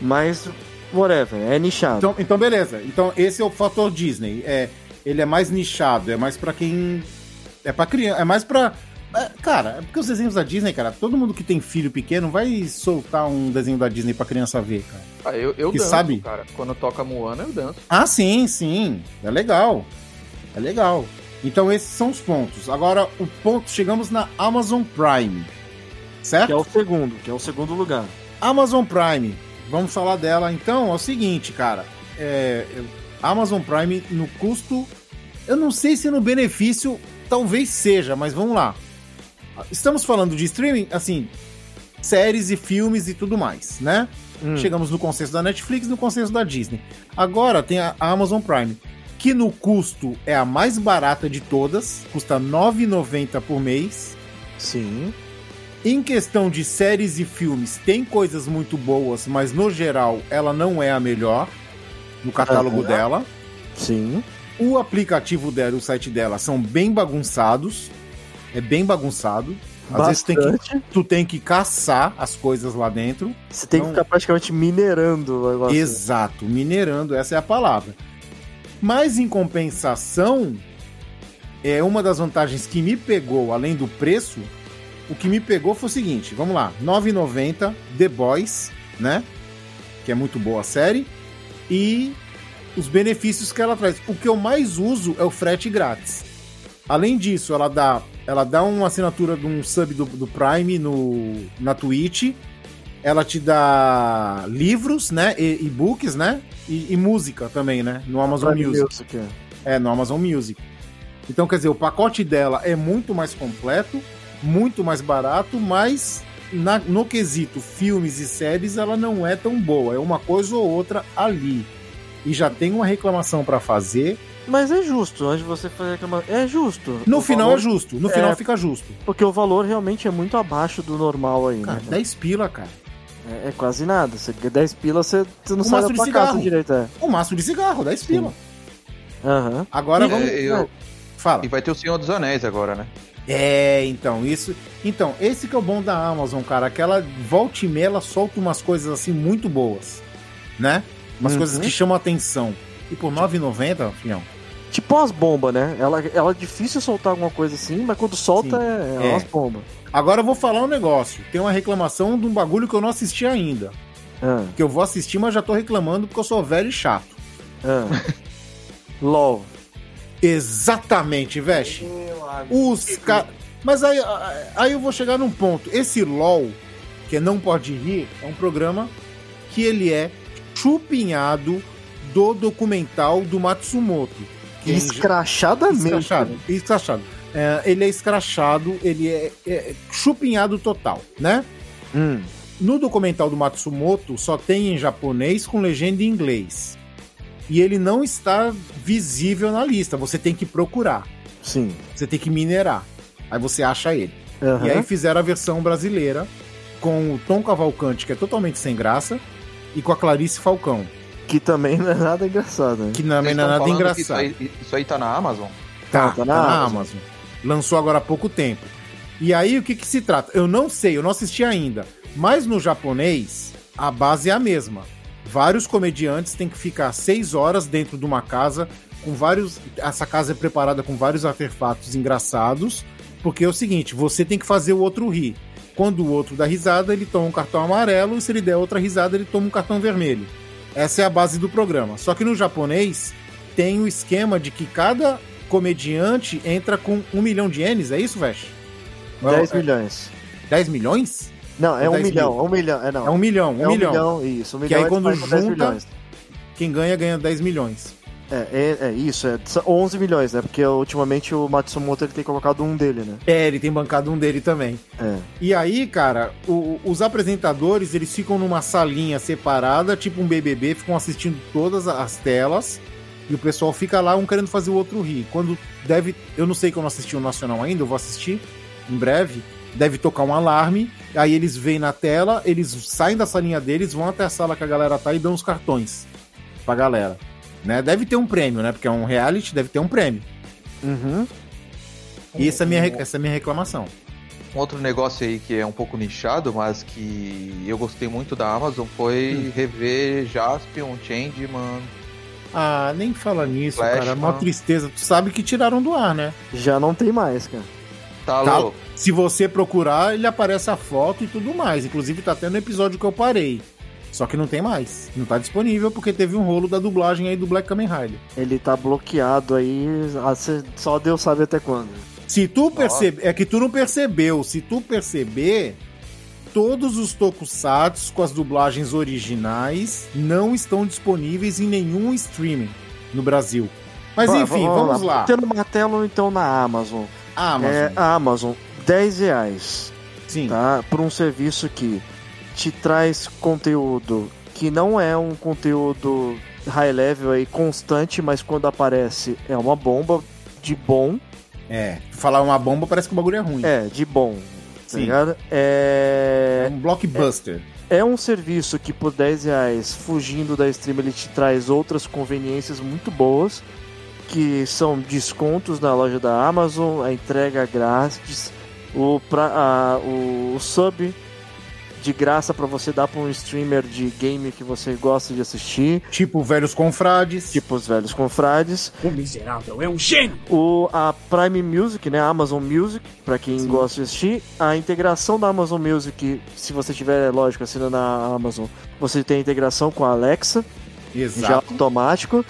Mas, whatever, é nichado. Então, então, beleza. Então, esse é o fator Disney. É, ele é mais nichado, é mais pra quem. É pra criança. É mais pra. É, cara, é porque os desenhos da Disney, cara, todo mundo que tem filho pequeno vai soltar um desenho da Disney pra criança ver, cara. Ah, eu, eu Que danço, sabe? cara. Quando toca Moana, eu danço. Ah, sim, sim. É legal. É legal. Então, esses são os pontos. Agora, o ponto. Chegamos na Amazon Prime. Certo? Que é o segundo, que é o segundo lugar. Amazon Prime. Vamos falar dela então. É o seguinte, cara. É, Amazon Prime no custo. Eu não sei se no benefício talvez seja, mas vamos lá. Estamos falando de streaming, assim, séries e filmes e tudo mais, né? Hum. Chegamos no consenso da Netflix, no consenso da Disney. Agora tem a Amazon Prime, que no custo é a mais barata de todas, custa R$ 9,90 por mês. Sim. Em questão de séries e filmes, tem coisas muito boas, mas no geral ela não é a melhor no catálogo Aham. dela. Sim. O aplicativo dela e o site dela são bem bagunçados. É bem bagunçado. Às vezes tem que, Bastante. tu tem que caçar as coisas lá dentro. Você tem que Não. ficar praticamente minerando o negócio. Exato, minerando, essa é a palavra. Mas em compensação, é uma das vantagens que me pegou, além do preço, o que me pegou foi o seguinte, vamos lá, 9,90 The Boys, né? Que é muito boa a série e os benefícios que ela traz. O que eu mais uso é o frete grátis. Além disso, ela dá, ela dá uma assinatura de um sub do, do Prime no, na Twitch. Ela te dá livros, né? E- E-books, né? E, e música também, né? No Amazon Prime Music. Music, é. É, no Amazon Music. Então, quer dizer, o pacote dela é muito mais completo, muito mais barato, mas na- no quesito filmes e séries ela não é tão boa. É uma coisa ou outra ali. E já tem uma reclamação pra fazer. Mas é justo, antes de você fazer reclamação. É justo. No O final valor- é justo. No É. final fica justo. Porque o valor realmente é muito abaixo do normal aí, Cara, né? 10 pila, cara. É, é quase nada. Você quer 10 pila, você, você não Um sai da de tua cigarro. casa direito. É. O maço de cigarro, 10 pila. Aham. Agora E- vamos. É, eu- Fala. E vai ter o Senhor dos Anéis agora, né? É, então, isso. Então, esse que é o bom da Amazon, cara. Aquela volta e meia, ela solta umas coisas assim muito boas. Né? Umas Uhum. coisas que chamam atenção. E por R$ 9,90, filhão. Tipo umas bombas, né? Ela, ela é difícil soltar alguma coisa assim, mas quando solta Sim. é, é É. umas bombas. Agora eu vou falar um negócio. Tem uma reclamação de um bagulho que eu não assisti ainda. Ah, Que eu vou assistir, mas já tô reclamando porque eu sou velho e chato. ah. LOL. Exatamente, Veste. Os ca... Mas aí, aí eu vou chegar num ponto. Esse LOL, que é Não Pode Rir, é um programa que ele é chupinhado do documental do Matsumoto. Que é Escrachadamente. Escrachado. Escrachado. É, ele é escrachado, ele é, é chupinhado total, né? Hum. No documental do Matsumoto só tem em japonês com legenda em inglês. e ele não está visível na lista. Você tem que procurar, Sim. você tem que minerar. Aí você acha ele. Aham. E aí fizeram a versão brasileira com o Tom Cavalcante, que é totalmente sem graça, e com a Clarice Falcão, Que também não é nada engraçado, né? que também não é nada engraçado. Isso aí, isso aí tá na Amazon? Tá, Tá tá na na, Amazon. Amazon. Lançou agora há pouco tempo. E aí, o que que se trata? Eu não sei, eu não assisti ainda. Mas no japonês, a base é a mesma. Vários comediantes têm que ficar seis horas dentro de uma casa com vários. Essa casa é preparada com vários artefatos engraçados. Porque é o seguinte, você tem que fazer o outro rir. Quando o outro dá risada, ele toma um cartão amarelo, e se ele der outra risada, ele toma um cartão vermelho. Essa é a base do programa. Só que no japonês tem o esquema de que cada comediante entra com um milhão de ienes, é isso, Vesh? 10 É- milhões. 10 milhões? Não, é um 10 milhão, mil? um milhão. É, não. É um milhão, um É milhão. isso. Um Que milhão aí é quando mais de 10 junta- milhões. Quem ganha, ganha 10 milhões. É, é, é isso, é são 11 milhões, né? Porque ultimamente o Matsumoto ele tem colocado um dele, né? É, ele tem bancado um dele também. É. E aí, cara, o- os apresentadores, eles ficam numa salinha separada, tipo um BBB, ficam assistindo todas as telas, e o pessoal fica lá, um querendo fazer o outro rir. Quando deve, eu não sei que eu não assisti o Nacional ainda, eu vou assistir em breve, deve tocar um alarme, aí eles veem na tela, eles saem da salinha deles, vão até a sala que a galera tá e dão os cartões pra galera. Né? Deve ter um prêmio, né? Porque é um reality, deve ter um prêmio. Uhum. E essa é a minha, essa é a minha reclamação. Um outro negócio aí que é um pouco nichado, mas que eu gostei muito da Amazon foi Hum. rever Jaspion, Changeman. Ah, nem fala nisso, Flash, cara. Uma tristeza. Tu sabe que tiraram do ar, né? Já não tem mais, cara. Tá, Tá. louco? Se você procurar, ele aparece a foto e tudo mais. Inclusive, tá até no episódio que eu parei. Só que não tem mais. Não tá disponível porque teve um rolo da dublagem aí do Black Kamen Rider. Ele tá bloqueado aí, ah, só Deus sabe até quando. Se tu perceber. É que tu não percebeu. Se tu perceber, todos os tokusatsu com as dublagens originais não estão disponíveis em nenhum streaming no Brasil. Mas enfim, vamos lá. Tendo martelo então na Amazon. Amazon. É, Amazon, 10 reais, Sim. tá? Por um serviço que te traz conteúdo que não é um conteúdo high level aí constante, mas quando aparece é uma bomba de bom. É. Falar uma bomba parece que o bagulho é ruim. É, de bom. Tá Sim. ligado? É É, um blockbuster. é um serviço que por 10 reais, fugindo da stream, ele te traz outras conveniências muito boas, que são descontos na loja da Amazon, a entrega grátis, o, pra, a- o sub de graça para você dar para um streamer de game que você gosta de assistir, Tipo Velhos Confrades. tipo os velhos confrades. O miserável é um gênio. O, a Prime Music, né? A Amazon Music, pra quem gosta de assistir. A integração da Amazon Music, se você tiver, lógico, assinando na Amazon, você tem a integração com a Alexa, já Exato. automático.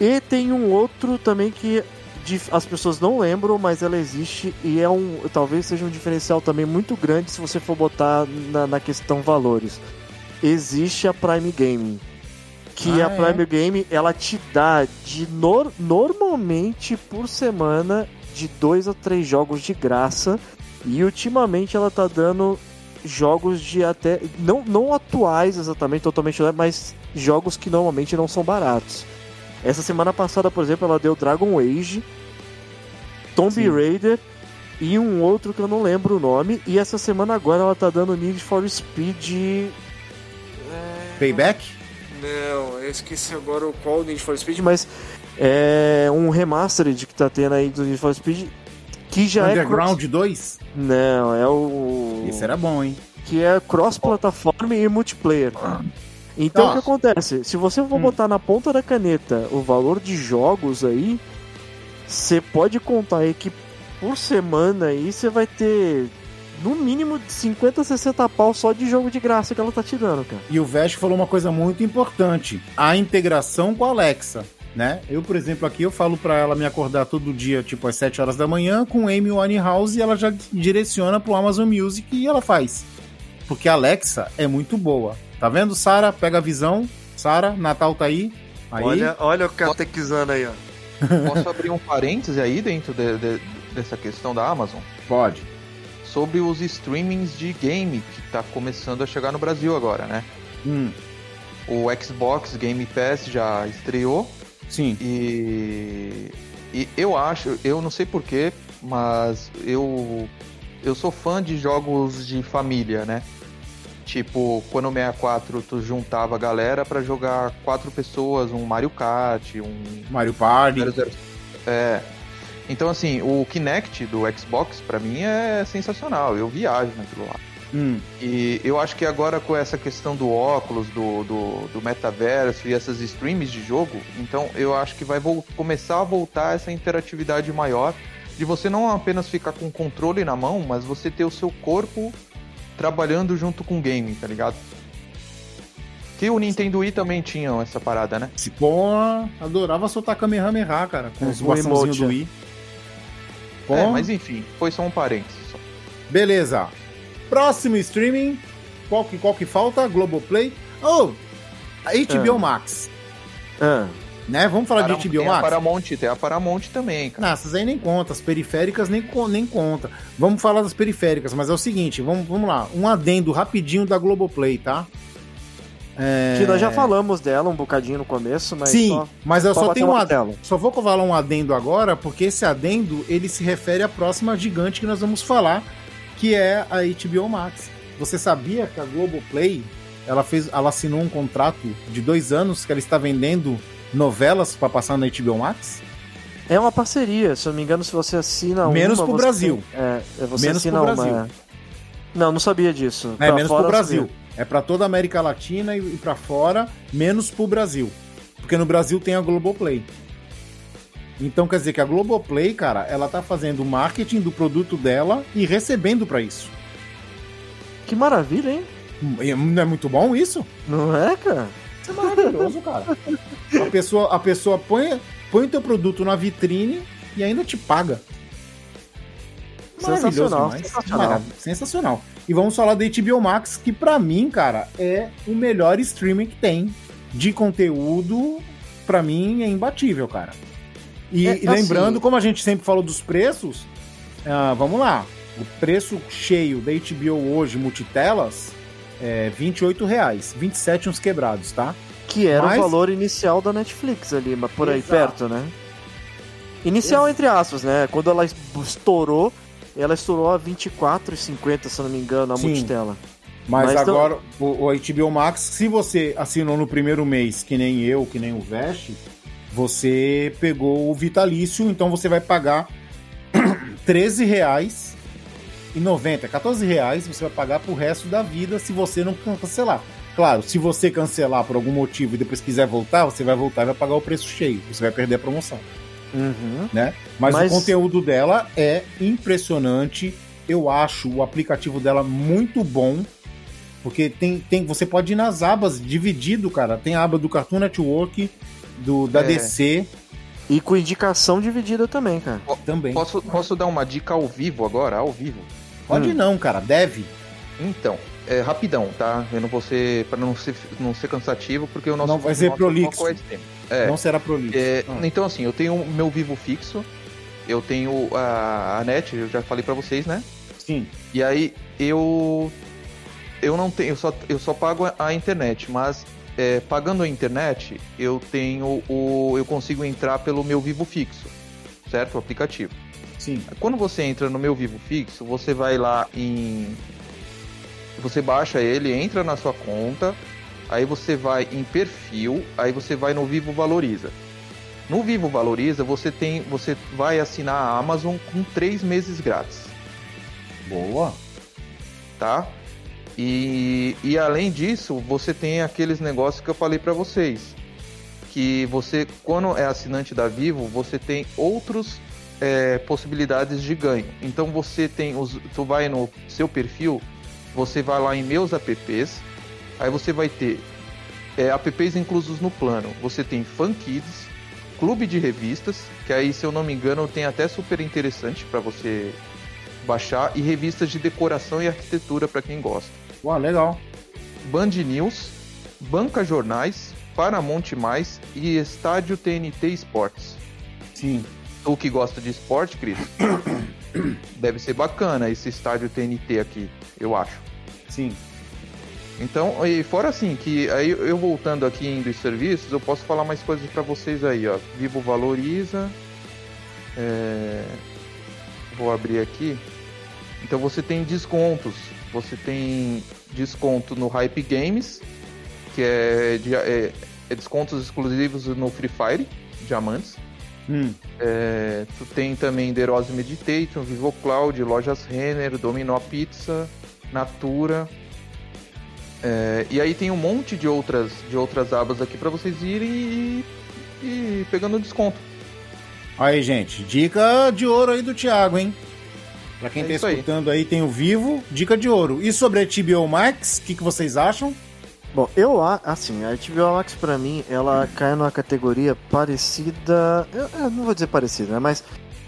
E tem um outro também que as pessoas não lembram, mas ela existe e é um. Talvez seja um diferencial também muito grande se você for botar na, na questão valores. Existe a Prime Gaming. Que Ah, a é? Prime Game ela te dá de nor- normalmente por semana de dois a três jogos de graça. E ultimamente ela tá dando jogos de até. Não, não atuais exatamente, totalmente, mas jogos que normalmente não são baratos. Essa semana passada, por exemplo, ela deu Dragon Age, Tomb Sim. Raider e um outro que eu não lembro o nome. E essa semana agora ela tá dando Need for Speed. Payback? Não, eu esqueci agora o qual Need for Speed, mas é um remastered que tá tendo aí do Need for Speed que já Underground é 2? cross... Não, é o Esse era bom, hein? que é cross-plataforma e multiplayer. Então o que Nossa. acontece? Se você for Hum. botar na ponta da caneta o valor de jogos aí, você pode contar aí que por semana aí você vai ter no mínimo de 50, 60 pau só de jogo de graça que ela tá te dando, cara. E o Vesh falou uma coisa muito importante: a integração com a Alexa. Né? Eu, por exemplo, aqui eu falo pra ela me acordar todo dia, tipo às 7 horas da manhã, com Amy Winehouse e ela já direciona pro Amazon Music e ela faz. Porque a Alexa é muito boa. Tá vendo, Sara? Pega a visão. Sara, Natal tá aí. Aí, olha o catequizando aí, ó. Posso abrir um parêntese aí dentro de- de- dessa questão da Amazon? pode. Sobre os streamings de game que tá começando a chegar no Brasil agora, né? Hum, O Xbox Game Pass já estreou Sim. e, e eu acho, eu não sei porquê, mas eu eu sou fã de jogos de família, né? Tipo, quando o 64 tu juntava a galera pra jogar quatro pessoas, um Mario Kart, um Mario Party. 00. É. Então assim, o Kinect do Xbox pra mim é sensacional. Eu viajo naquilo lá. Hum. E eu acho que agora com essa questão do óculos, do, do, do metaverso e essas streams de jogo, então eu acho que vai começar a voltar essa interatividade maior de você não apenas ficar com o controle na mão, mas você ter o seu corpo trabalhando junto com o game, tá ligado? Que o Nintendo Wii também tinha essa parada, né? Se pô, adorava soltar Kamehameha, cara, com É, os o bastãozinhos emote, do é. Wii. Pô, É, mas enfim, foi só um parênteses. só. Beleza. Próximo streaming. Qual que, qual que falta? Globoplay. Oh, a HBO Ah. Max. Ah, Né? Vamos falar Param- de HBO tem a Max? Paramount, tem a Paramount também, cara. Não, essas aí nem conta, as periféricas nem, nem conta. Vamos falar das periféricas, mas é o seguinte, vamos, vamos lá, um adendo rapidinho da Globoplay, tá? É... Que nós já falamos dela um bocadinho no começo, mas Sim, só, mas eu só só tenho um adendo. Só vou falar um adendo agora, porque esse adendo ele se refere à próxima gigante que nós vamos falar, que é a HBO Max. Você sabia que a Globoplay ela fez, ela assinou um contrato de dois anos que ela está vendendo novelas para passar na HBO Max? É uma parceria, se eu não me engano, se você assina Menos uma... pro Brasil. tem- É, é, você Menos assina pro uma... Brasil. Não, não sabia disso. É, Pra menos pro Brasil. É para toda a América Latina e, e para fora, menos pro Brasil. Porque no Brasil tem a Globoplay. Então quer dizer que a Globoplay, cara, ela tá fazendo o marketing do produto dela e recebendo para isso. Que maravilha, hein? Não é muito bom isso? Não é, cara? Isso é maravilhoso, cara. A pessoa, a pessoa põe, põe o teu produto na vitrine e ainda te paga. Sensacional, demais. sensacional. Sensacional. E vamos falar da HBO Max, que pra mim, cara, é o melhor streaming que tem de conteúdo. Pra mim é imbatível, cara. E, É, e lembrando, assim- como a gente sempre falou dos preços, ah, vamos lá. O preço cheio da HBO hoje, multitelas, é 28 reais. 27 uns quebrados, tá? Que era Mas- o valor inicial da Netflix ali, mas por aí Exato. perto, né? Inicial Ex- entre aspas, né? Quando ela es- estourou, ela estourou a 24,50, se não me engano, a Sim. multitela. Mas, Mas então- agora, o, o HBO Max, se você assinou no primeiro mês, que nem eu, que nem o Vest, você pegou o vitalício, então você vai pagar R$ 13,90, 14 reais você vai pagar pro resto da vida se você não cancelar. Claro, se você cancelar por algum motivo e depois quiser voltar, você vai voltar e vai pagar o preço cheio. Você vai perder a promoção Uhum. né? Mas, Mas- o conteúdo dela é impressionante. Eu acho o aplicativo dela muito bom. Porque tem, tem, você pode ir nas abas dividido, cara. Tem a aba do Cartoon Network, do, da É. DC E com indicação dividida também, cara. também. Posso, posso dar uma dica ao vivo agora? Ao vivo? Pode Hum. não, cara. Deve. Então, é rapidão, tá? Eu não vou ser. Pra não ser, não ser cansativo, porque o nosso. Não vai ser nosso prolixo. é. É, Não será prolixo. é, Ah. Então, assim, eu tenho o meu vivo fixo, eu tenho a, a net, eu já falei pra vocês, né? Sim. E aí eu. Eu não tenho, eu só, eu só pago a- a internet, mas é, pagando a internet, eu tenho o. Eu consigo entrar pelo meu vivo fixo, certo? O aplicativo. Sim. Quando você entra no meu Vivo Fixo, você vai lá em. Você baixa ele, entra na sua conta, aí você vai em perfil, aí você vai no Vivo Valoriza. No Vivo Valoriza, você tem. Você vai assinar a Amazon com três meses grátis, Boa. tá? E, e além disso, você tem aqueles negócios que eu falei pra vocês. Que você, quando é assinante da Vivo, você tem outros é, possibilidades de ganho. Então você tem os. Tu vai no seu perfil, você vai lá em meus apps, aí você vai ter é, apps inclusos no plano. Você tem Fan Kids, Clube de Revistas, que aí, se eu não me engano, tem até super interessante para você baixar, e revistas de decoração e arquitetura para quem gosta. Uau, legal. Band News, Banca Jornais, Paramount Mais e Estádio TNT Esportes. Sim. Tu que gosta de esporte, Cris, deve ser bacana esse estádio TNT aqui, eu acho. Sim. Então, e fora assim, que aí eu voltando aqui em dos serviços, eu posso falar mais coisas pra vocês aí, ó. Vivo valoriza. É, Vou abrir aqui. Então você tem descontos. Você tem desconto no Hype Games, que é, de- é- é descontos exclusivos no Free Fire, diamantes. Hum. É, tu tem também The Rose Meditation, Vivo Cloud, Lojas Renner, Dominó Pizza, Natura. É, e aí tem um monte de outras, de outras abas aqui para vocês irem e, e pegando desconto. Aí, gente, dica de ouro aí do Thiago, hein? Pra quem É tá isso aí. escutando aí. tem o Vivo, dica de ouro. E sobre a HBO Max, o que, que vocês acham? Bom, eu assim, a HBO Max pra mim, ela cai numa categoria parecida, eu, eu não vou dizer parecida, né, mas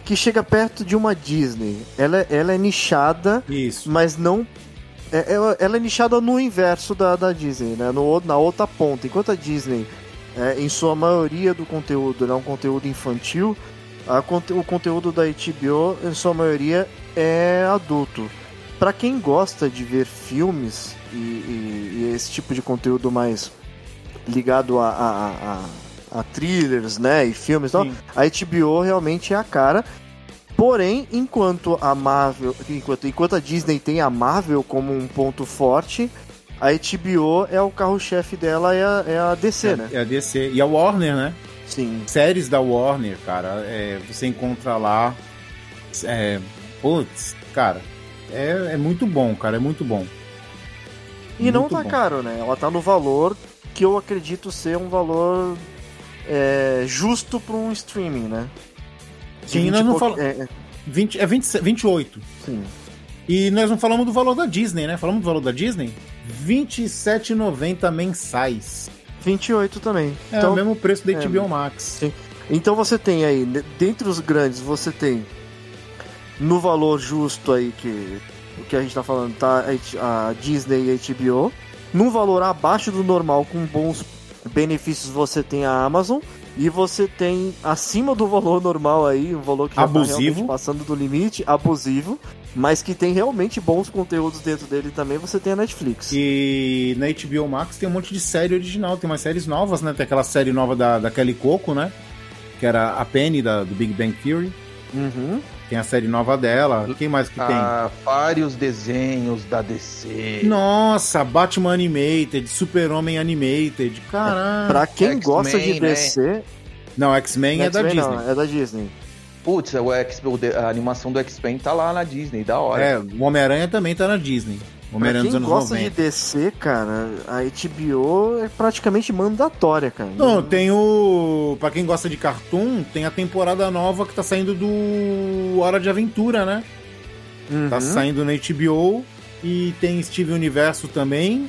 que chega perto de uma Disney. Ela, é- ela é nichada, Isso. mas não é- ela, ela é nichada no inverso da, da Disney, né? No, na outra ponta. Enquanto a Disney, é, em sua maioria do conteúdo, é um conteúdo infantil, a o conteúdo da HBO, em sua maioria, é adulto. Pra quem gosta de ver filmes e, e- e esse tipo de conteúdo mais ligado a, a, a- a thrillers, né, e filmes e tal, Sim. a HBO realmente é a cara. Porém, enquanto a Marvel, enquanto, enquanto a Disney tem a Marvel como um ponto forte, a HBO é o carro-chefe dela, é a, é a DC, né? É a DC. E a Warner, né? Sim. Séries da Warner, cara, é, você encontra lá. É, putz, cara, é, é muito bom, cara, é muito bom. E não tá bom. caro, né? Ela tá no valor que eu acredito ser um valor é, justo para um streaming, né? Sim, 20 nós não pouco- fala- é, é, 20, é 20, 28. sim. E nós não falamos do valor da Disney, né? Falamos do valor da Disney? R$ 27,90 mensais. 28 também. É então, o mesmo preço da é, HBO Max. sim. então você tem aí, dentre os grandes, você tem no valor justo aí que o que a gente tá falando, tá a Disney e a HBO. Num valor abaixo do normal, com bons benefícios, você tem a Amazon. E você tem acima do valor normal aí, um valor que já tá Abusivo. realmente passando do limite, abusivo, mas que tem realmente bons conteúdos dentro dele também, você tem a Netflix. E na HBO Max tem um monte de série original, tem umas séries novas, né? Tem aquela série nova da, da Kelly Coco, né? Que era a Penny da, do Big Bang Theory. Uhum. Tem a série nova dela. Quem mais que tem? Ah, vários desenhos da DC. Nossa, Batman Animated, Super-Homem Animated. Caralho. Pra quem gosta de né? DC, Não, X-Men é da Disney. não, é da Disney. Putz, o X, o de- a animação do X-Men tá lá na Disney, da hora. É, o Homem-Aranha também tá na Disney. Homem-Aranha dos quem anos gosta 90. de DC, cara, a HBO é praticamente mandatória, cara. Não, tem o. Pra quem gosta de cartoon, tem a temporada nova que tá saindo do Hora de Aventura, né? Uhum. Tá saindo na HBO. E tem Steven Universo também.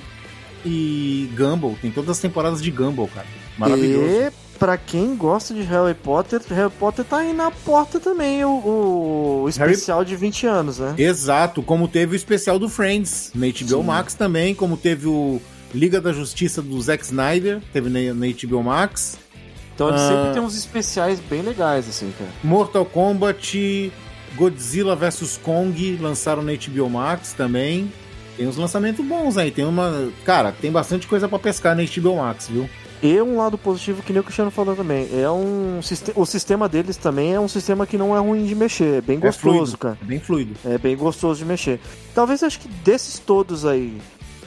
E Gumball. Tem todas as temporadas de Gumball, cara. Maravilhoso. E pra quem gosta de Harry Potter, Harry Potter tá aí na porta também, o, o especial de 20 anos, né? Exato, como teve o especial do Friends na HBO Sim. Max também, como teve o Liga da Justiça do Zack Snyder, teve na, na HBO Max. Então ele Ah. sempre tem uns especiais bem legais, assim, cara. Mortal Kombat, Godzilla vs Kong lançaram na HBO Max também. Tem uns lançamentos bons aí, tem uma, cara, tem bastante coisa pra pescar na HBO Max, viu? E um lado positivo que nem o Cristiano falou também, é um o sistema deles também é um sistema que não é ruim de mexer, é bem É gostoso, fluido, cara. É bem fluido. É bem gostoso de mexer. Talvez acho que desses todos aí,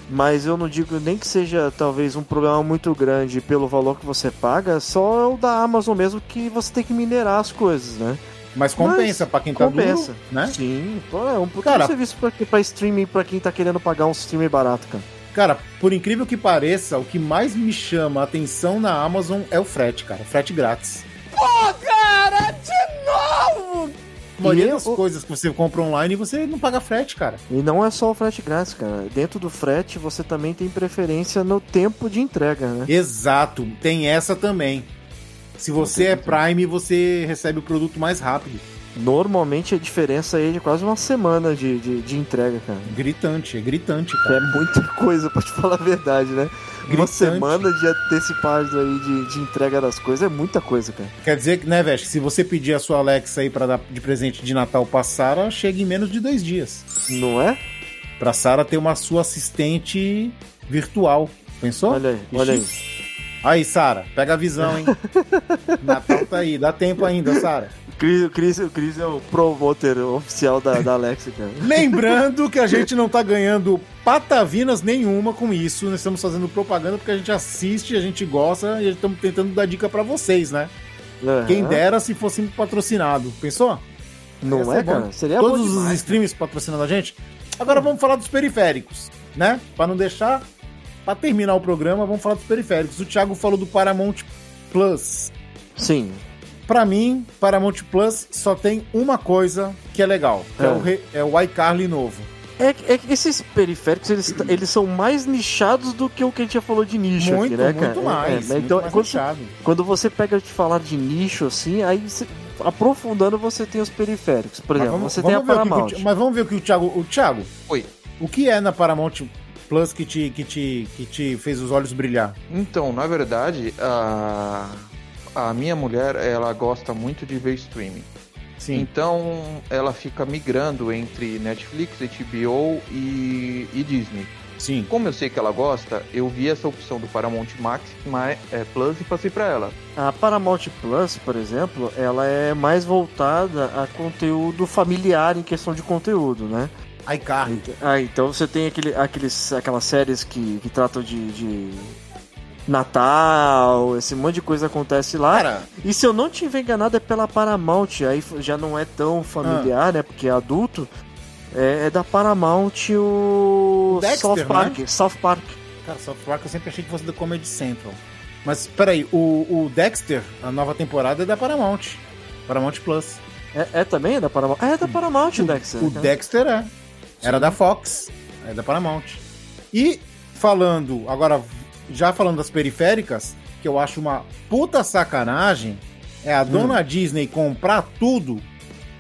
mas eu não digo nem que seja talvez um problema muito grande pelo valor que você paga, só é o da Amazon mesmo que você tem que minerar as coisas, né? Mas compensa Mas pra quem tá compensa. duro, né? Sim, é um puta Cara- serviço pra streaming, pra quem tá querendo pagar um streaming barato, cara. Cara, por incrível que pareça, o que mais me chama a atenção na Amazon é o frete, cara. Frete grátis. Cara, de novo! A maioria das eu- coisas que você compra online, você não paga frete, cara. E não é só o frete grátis, cara. Dentro do frete, você também tem preferência no tempo de entrega, né? Exato, tem essa também. Se você é Prime, você recebe o produto mais rápido. Normalmente a diferença aí é de quase uma semana de, de, de entrega, cara. Gritante, é gritante, É cara. muita coisa, pra te falar a verdade, né? Uma Gritante. semana de antecipagem aí de, de entrega das coisas é muita coisa, cara. Quer dizer que, né, Veste, se você pedir a sua Alexa aí pra dar de presente de Natal pra Sara, chega em menos de dois dias. Não é? Pra Sara ter uma sua assistente virtual. Pensou? Olha aí, olha aí. Aí, Sara, pega a visão, hein? Natal tá aí, dá tempo ainda, Sara. Cris, Cris, Cris é o promoter oficial da, da Alexa, cara. Lembrando que a gente não tá ganhando patavinas nenhuma com isso. Nós estamos fazendo propaganda porque a gente assiste, a gente gosta e estamos tentando dar dica pra vocês, né? Aham. Quem dera se fosse patrocinado. Pensou? Não ser é, cara? Seria Todos bom os demais, streams patrocinando a gente. Agora vamos falar dos periféricos, né? Pra não deixar. Pra terminar o programa, vamos falar dos periféricos. O Thiago falou do Paramount Plus. Sim. Pra mim, Paramount Plus só tem uma coisa que é legal, que é, É. o, re- é o iCarly novo. É, que- é que esses periféricos, eles, eles são mais nichados do que o que a gente já falou de nicho muito, aqui, né, cara? muito É, mais. é, muito então, mais quando, nichado. quando você pega de falar de nicho, assim, aí você- aprofundando você tem os periféricos. Por exemplo, vamos- você tem a vamos o que Paramount. que mas vamos ver o que o Thiago. O Thiago, Oi. o que é na Paramount Plus que te, que te, que te fez os olhos brilhar? Então, na verdade, a, a minha mulher, ela gosta muito de ver streaming. Sim. Então, ela fica migrando entre Netflix, HBO e, e Disney. Sim. Como eu sei que ela gosta, eu vi essa opção do Paramount Max mas, é, Plus e passei pra ela. A Paramount Plus, por exemplo, ela é mais voltada a conteúdo familiar em questão de conteúdo, né? iCarly. Ah, então você tem aquele, aqueles, aquelas séries que, que tratam de, de Natal, esse monte de coisa acontece lá. Cara, E se eu não tiver enganado, é pela Paramount, aí já não é tão familiar, né? Porque é adulto. É, é da Paramount o, Dexter, South Park. né? South Park. Cara, South Park eu sempre achei que fosse da Comedy Central. Mas peraí, o, o Dexter, a nova temporada é da Paramount. Paramount Plus. É, é também da Paramount? É da Paramount, o Dexter. O né? Dexter é. Era da Fox. É da Paramount. E falando, agora, já falando das periféricas, que eu acho uma puta sacanagem, é a dona Disney comprar tudo,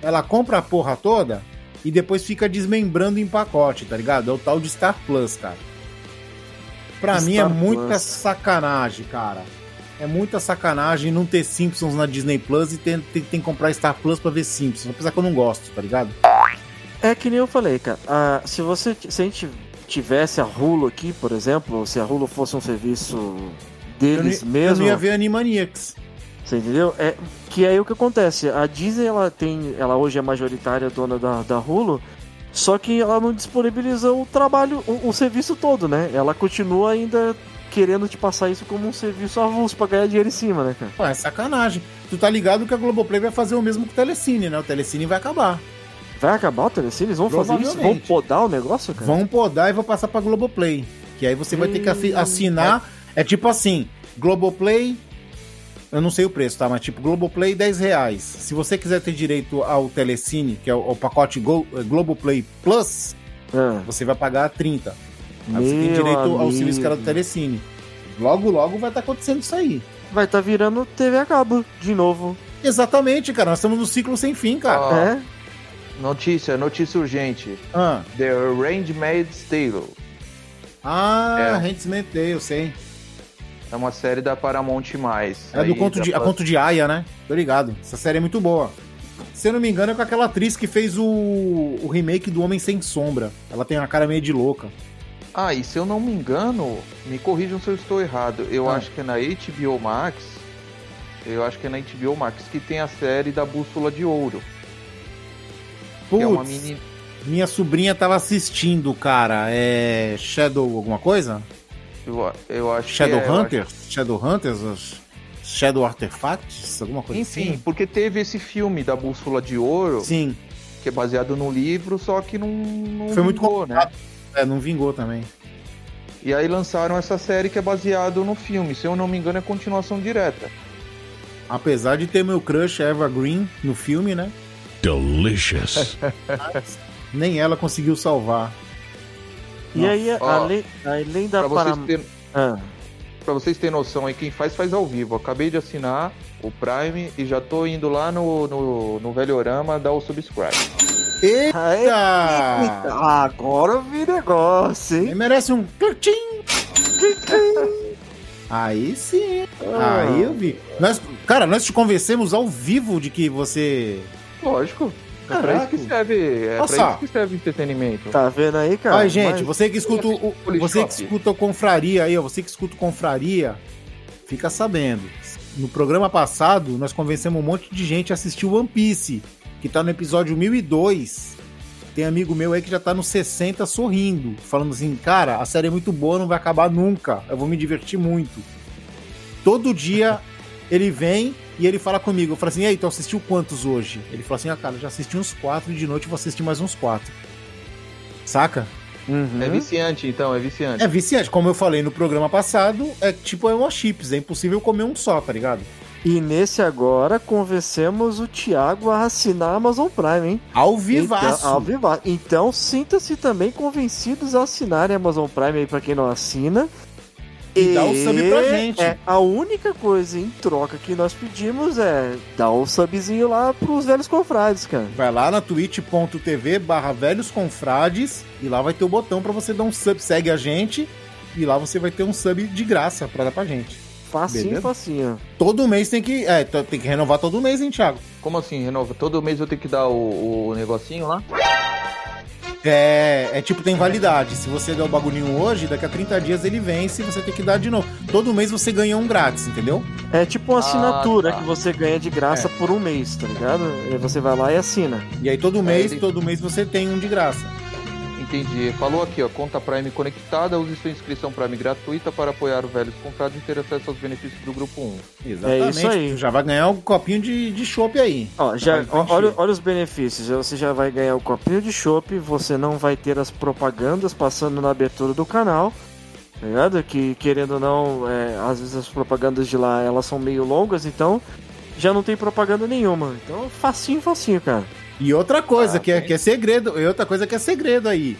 ela compra a porra toda e depois fica desmembrando em pacote, tá ligado? É o tal de Star Plus, cara. Pra mim é Star muita Plus. sacanagem, cara. É muita sacanagem não ter Simpsons na Disney Plus e ter, ter, tem que comprar Star Plus pra ver Simpsons. Apesar que eu não gosto, tá ligado? É que nem eu falei, cara. Ah, se você se a gente tivesse a Hulu aqui, por exemplo, se a Hulu fosse um serviço Eu deles eu mesmo, não ia ver Animaniacs. você entendeu? É que aí o que acontece, a Disney ela tem, ela hoje é majoritária dona da, da Hulu, só que ela não disponibiliza o trabalho, o, o serviço todo, né? Ela continua ainda querendo te passar isso como um serviço avulso pra ganhar dinheiro em cima, né, cara? Pô, é sacanagem. Tu tá ligado que a Globoplay vai fazer o mesmo com o Telecine, né? O Telecine vai acabar. Vai acabar o Telecine? Eles vão fazer isso? Vão podar o negócio, cara? Vão podar e vão passar pra Globoplay. Que aí você vai ter que assi- assinar. É tipo assim, Globoplay. Eu não sei o preço, tá? Mas tipo, Globoplay 10 reais. Se você quiser ter direito ao Telecine, que é o, o pacote Go- Globoplay Plus, Ah, você vai pagar 30. Aí você tem meu direito ao amigo. serviço que era do Telecine. Logo, logo vai estar acontecendo isso aí. Vai estar virando TV a cabo de novo. Exatamente, cara. Nós estamos no ciclo sem fim, cara. Ó, É? Notícia, notícia urgente. Ah, The Handmaid's Tale. ah É. Handmaid's Tale, eu sei. É uma série da Paramount+. Mais. É do Aí conto dá de, a pra- conto de Aya, né? Tô ligado. Essa série é muito boa. Se eu não me engano, é com aquela atriz que fez o, o remake do Homem Sem Sombra. Ela tem uma cara meio de louca. Ah, e se eu não me engano, me corrijam se eu estou errado. Eu Ah. acho que é na HBO Max. Eu acho que é na HBO Max que tem a série da Bússola de Ouro. Que é uma Putz, mini. minha sobrinha tava assistindo, cara. É. Shadow alguma coisa? Eu, eu acho Shadow que é, Hunters? Shadow Hunters? Shadow Artifacts? Alguma acho- coisa Enfim, assim? porque teve esse filme da Bússola de Ouro, Sim. que é baseado no livro, só que não, não Foi muito vingou, né? complicado. É, não vingou também. E aí lançaram essa série que é baseado no filme. Se eu não me engano, é continuação direta. Apesar de ter meu crush Eva Green no filme, né? Delicious. Nem ela conseguiu salvar. E aí, Ó, além, além da Pra vocês, Paramount... terem, Ah, pra vocês terem noção aí, quem faz, faz ao vivo. Acabei de assinar o Prime e já tô indo lá no, no, no Velhorama dar o subscribe. Eita! Ah, agora eu vi negócio, Ele hein? merece um curtinho. Aí sim. Ah. Aí eu vi. Nós, cara, nós te convencemos ao vivo de que você. Lógico. É pra isso que serve, é pra isso que serve entretenimento. Tá vendo aí, cara? Ai, gente, Mas- você que escuta o, você que escuta o Confraria aí, ó, você que escuta o Confraria, fica sabendo. No programa passado, nós convencemos um monte de gente a assistir o One Piece, que tá no episódio 1002. Tem amigo meu aí que já tá no 60 sorrindo, falando assim: "Cara, a série é muito boa, não vai acabar nunca. Eu vou me divertir muito". Todo dia ele vem e ele fala comigo, eu falo assim: "E aí, tu assistiu quantos hoje?" Ele fala assim: "Ah, cara, já assisti uns quatro e de noite eu vou assistir mais uns quatro". Saca? Uhum. É viciante, então, é viciante. É viciante, como eu falei no programa passado, é tipo é uma chips, é impossível comer um só, tá ligado? E nesse agora, convencemos o Thiago a assinar a Amazon Prime, hein? Ao vivaço. Então, ao viva- Então, sinta-se também convencidos a assinarem a Amazon Prime aí pra quem não assina. E dá o sub pra gente. É, a única coisa em troca que nós pedimos é dar o subzinho lá pros velhos confrades, cara. Vai lá na twitch.tv barra velhos confrades e lá vai ter o botão pra você dar um sub, segue a gente e lá você vai ter um sub de graça pra dar pra gente. Facinho, Beleza? facinho. Todo mês tem que, é, tem que renovar todo mês, hein, Thiago? Como assim, renova? Todo mês eu tenho que dar o, o negocinho lá? É, é tipo, tem validade. Se você der o bagulhinho hoje, daqui a 30 dias ele vence e você tem que dar de novo. Todo mês você ganha um grátis, entendeu? É tipo uma Ah, assinatura tá. que você ganha de graça por um mês, tá ligado? Aí você vai lá e assina. E aí todo mês, ele- todo mês você tem um de graça. Entendi. Falou aqui, ó, conta Prime conectada, use sua inscrição Prime gratuita para apoiar o Velhos Comprados e ter acesso aos benefícios do Grupo 1. Exatamente. isso aí. Já vai ganhar um copinho de, de chopp aí. Ó, já, ó, olha, olha os benefícios. Você já vai ganhar o copinho de chopp, você não vai ter as propagandas passando na abertura do canal. Tá ligado? Que querendo ou não, é, às vezes as propagandas de lá elas são meio longas, então já não tem propaganda nenhuma. Então, facinho, facinho, cara. E outra coisa Ah, que, é, que é segredo, e outra coisa que é segredo aí.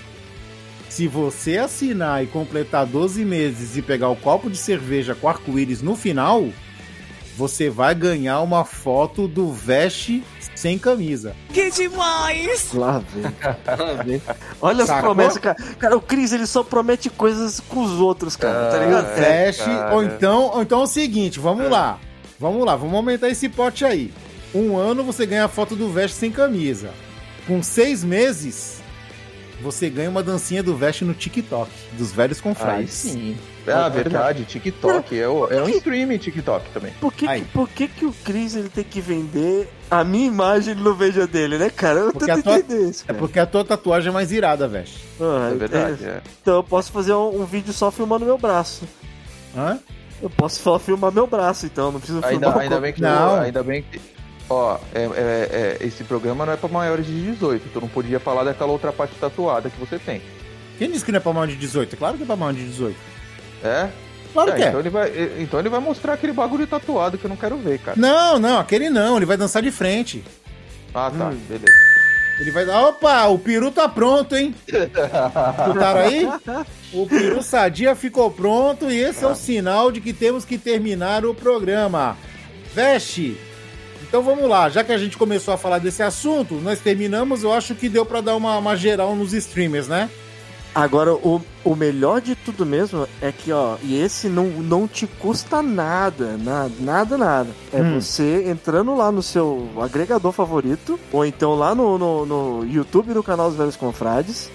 Se você assinar e completar 12 meses e pegar o copo de cerveja com arco-íris no final, você vai ganhar uma foto do Veste sem camisa. Lá vem. Lá vem. Olha as Sacou? promessas, cara. Cara, o Cris ele só promete coisas com os outros, cara, tá Ah, ligado? O Veste, cara. ou então, ou então é o seguinte, vamos lá. Vamos lá, vamos aumentar esse pote aí. Um ano você ganha a foto do Veste sem camisa. Com seis meses, você ganha uma dancinha do Veste no TikTok, dos velhos confrades. sim. Ah, verdade, TikTok. É, o- é um streaming TikTok também. Por que, Aí. que- por que, que o Chris ele tem que vender a minha imagem no veja dele, né, cara? Eu Porque tento a tua- isso, É cara. porque a tua tatuagem é mais irada, Veste. Ah, É verdade, é. Então eu posso fazer um, um vídeo só filmando meu braço. Hã? Eu posso só filmar meu braço, então não preciso filmar Ainda, o ainda corpo. bem que Não. ainda bem que ó, é, é- é, esse programa não é pra maiores de 18. Tu não podia falar daquela outra parte tatuada que você tem. Quem disse que não é pra maior de 18? É claro que é pra maior de 18. É? Claro É, que é. então ele vai, então ele vai mostrar aquele bagulho tatuado que eu não quero ver, cara. Não, não, aquele não, ele vai dançar de frente. Ah, tá, Hum. beleza. Ele vai dar. Opa, o peru tá pronto, hein? Escutaram aí? O peru sadia ficou pronto e esse é o sinal de que temos que terminar o programa. Veste! Então vamos lá, já que a gente começou a falar desse assunto, nós terminamos, eu acho que deu pra dar uma, uma geral nos streamers, né? Agora, o, o melhor de tudo mesmo é que, ó, e esse não, não te custa nada, nada, nada, nada. É Hum. você entrando lá no seu agregador favorito, ou então lá no, no, no YouTube do canal dos Velhos Confrades,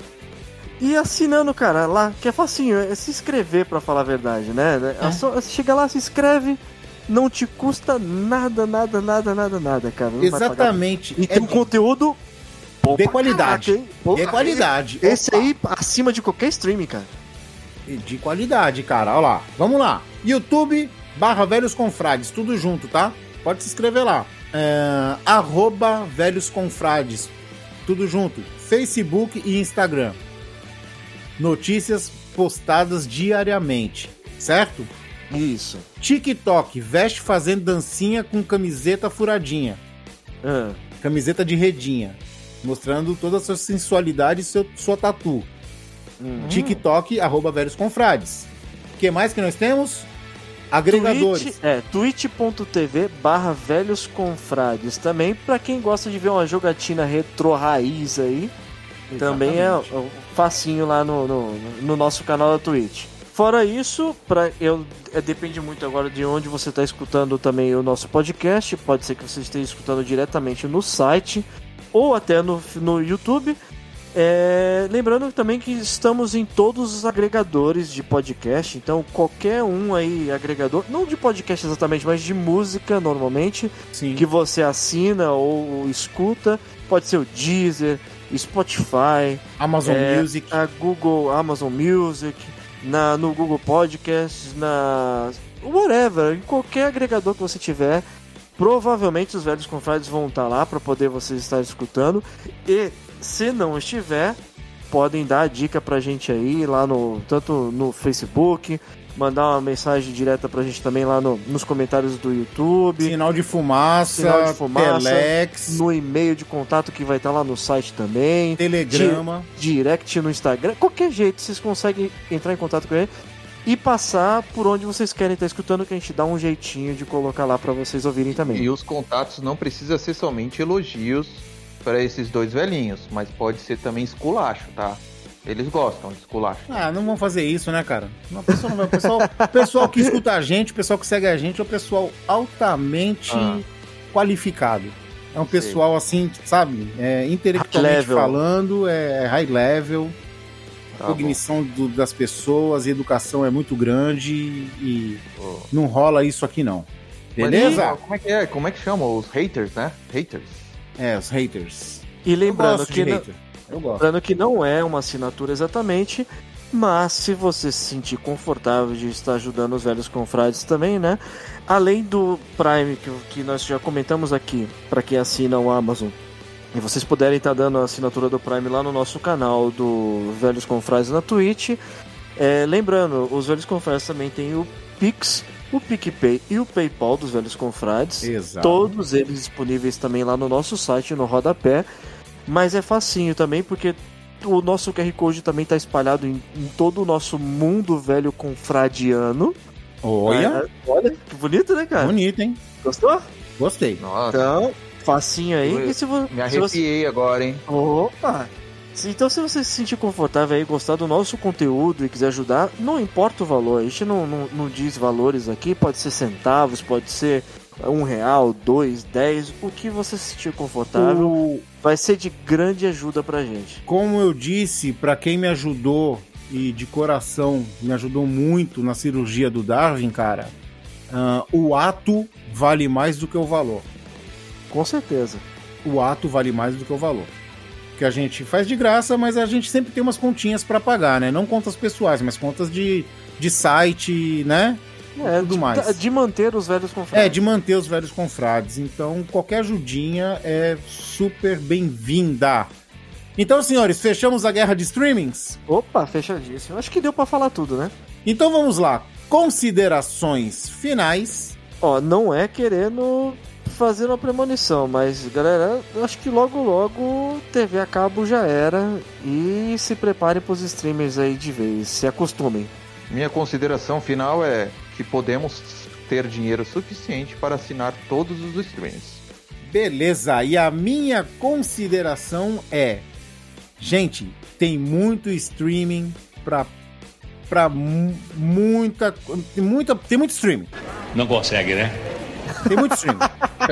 e assinando, cara, lá, que é facinho, é se inscrever pra falar a verdade, né? É. só- chega lá, se inscreve, não te custa nada, nada, nada, nada, nada, cara. Não Exatamente. E tem um É conteúdo bom de qualidade. caraca? Pô, de qualidade. Esse Opa. aí acima de qualquer streaming, cara. De qualidade, cara. Olha lá. Vamos lá. YouTube barra Velhos Confrades, tudo junto, tá? Pode se inscrever lá. É, arroba Velhos Confrades, tudo junto. Facebook e Instagram. Notícias postadas diariamente, certo? Isso. TikTok, veste fazendo dancinha com camiseta furadinha. Ah, Camiseta de redinha. Mostrando toda a sua sensualidade e seu, sua tatu. hum. TikTok, arroba Velhos Confrades. O que mais que nós temos? Agregadores. Twitch, é, twitch.tv barra velhos confrades. Também, pra quem gosta de ver uma jogatina retro raiz aí, também é Exatamente. ó, facinho lá no, no, no nosso canal da Twitch. Fora isso, pra, eu, é, depende muito agora de onde você está escutando também o nosso podcast. Pode ser que você esteja escutando diretamente no site. ou até no, no YouTube. É, lembrando também que estamos em todos os agregadores de podcast, então qualquer um aí, agregador, não de podcast exatamente, mas de música normalmente, Sim. que você assina ou escuta, pode ser o Deezer, Spotify, Amazon é, Music. a Google, Amazon Music, na, no Google Podcasts, na whatever, em qualquer agregador que você tiver, provavelmente os velhos confrades vão estar lá para poder vocês estar escutando. E se não estiver, podem dar a dica pra gente aí lá no tanto no Facebook, mandar uma mensagem direta pra gente também lá no, nos comentários do YouTube. Sinal de fumaça, Sinal de fumaça, Telex, no e-mail de contato que vai estar lá no site também, Telegrama. direct no Instagram, qualquer jeito vocês conseguem entrar em contato com ele e passar por onde vocês querem estar escutando, que a gente dá um jeitinho de colocar lá pra vocês ouvirem também. E os contatos não precisa ser somente elogios para esses dois velhinhos, mas pode ser também esculacho, tá? Eles gostam de esculacho. Ah, não vão fazer isso, né, cara? Não, o pessoal não vai. O pessoal, pessoal que escuta a gente, o pessoal que segue a gente é o pessoal altamente Ah. qualificado. É um Sei. pessoal assim, sabe? É, intelectualmente falando, é high level. Tá a cognição do- das pessoas e educação é muito grande e bom. não rola isso aqui não. Mas, Beleza? Como é que é? Como é que chama? Os haters, né? Haters. É, os haters. E lembrando que, de não, hater. Eu gosto. lembrando que não é uma assinatura exatamente, mas se você se sentir confortável de estar ajudando os velhos confrades também, né? Além do Prime que, que nós já comentamos aqui, para quem assina o Amazon, e vocês puderem estar dando a assinatura do Prime lá no nosso canal do Velhos Confrades na Twitch. É, lembrando, os Velhos Confrades também tem o Pix, o PicPay e o PayPal dos Velhos Confrades. Exato. Todos eles disponíveis também lá no nosso site, no rodapé. Mas é facinho também, porque o nosso QR Code também está espalhado em, em todo o nosso mundo velho confradiano. Olha, É, olha que bonito, né, cara? bonito, hein? Gostou? Gostei. Nossa, Então, facinho aí. Eu- E se, vo- me se você... arrepiei agora, hein? Opa! Se- Então, se você se sentir confortável aí, gostar do nosso conteúdo e quiser ajudar, não importa o valor, a gente não, não, não diz valores aqui, pode ser centavos, pode ser um real, dois, dez, o que você se sentir confortável O- vai ser de grande ajuda pra gente. Como eu disse, pra quem me ajudou e de coração me ajudou muito na cirurgia do Darwin, cara, ah, o ato vale mais do que o valor. Com certeza. O ato vale mais do que o valor. Que a gente faz de graça, mas a gente sempre tem umas continhas pra pagar, né? Não contas pessoais, mas contas de, de site, né? É, Tudo de, mais. de manter os velhos confrades. É, de manter os velhos confrades. Então, qualquer ajudinha é super bem-vinda. Então, senhores, fechamos a guerra de streamings? Opa, fechadíssimo. Acho que deu pra falar tudo, né? Então vamos lá. Considerações finais. Ó, não é querendo fazer uma premonição, mas galera, eu acho que logo logo TV a cabo já era e se preparem pros streamers aí de vez, se acostumem. Minha consideração final é que podemos ter dinheiro suficiente para assinar todos os streams. Beleza. E a minha consideração é, gente, tem muito streaming pra para muita tem muita tem muito streaming. Não consegue, né? Tem muito streaming.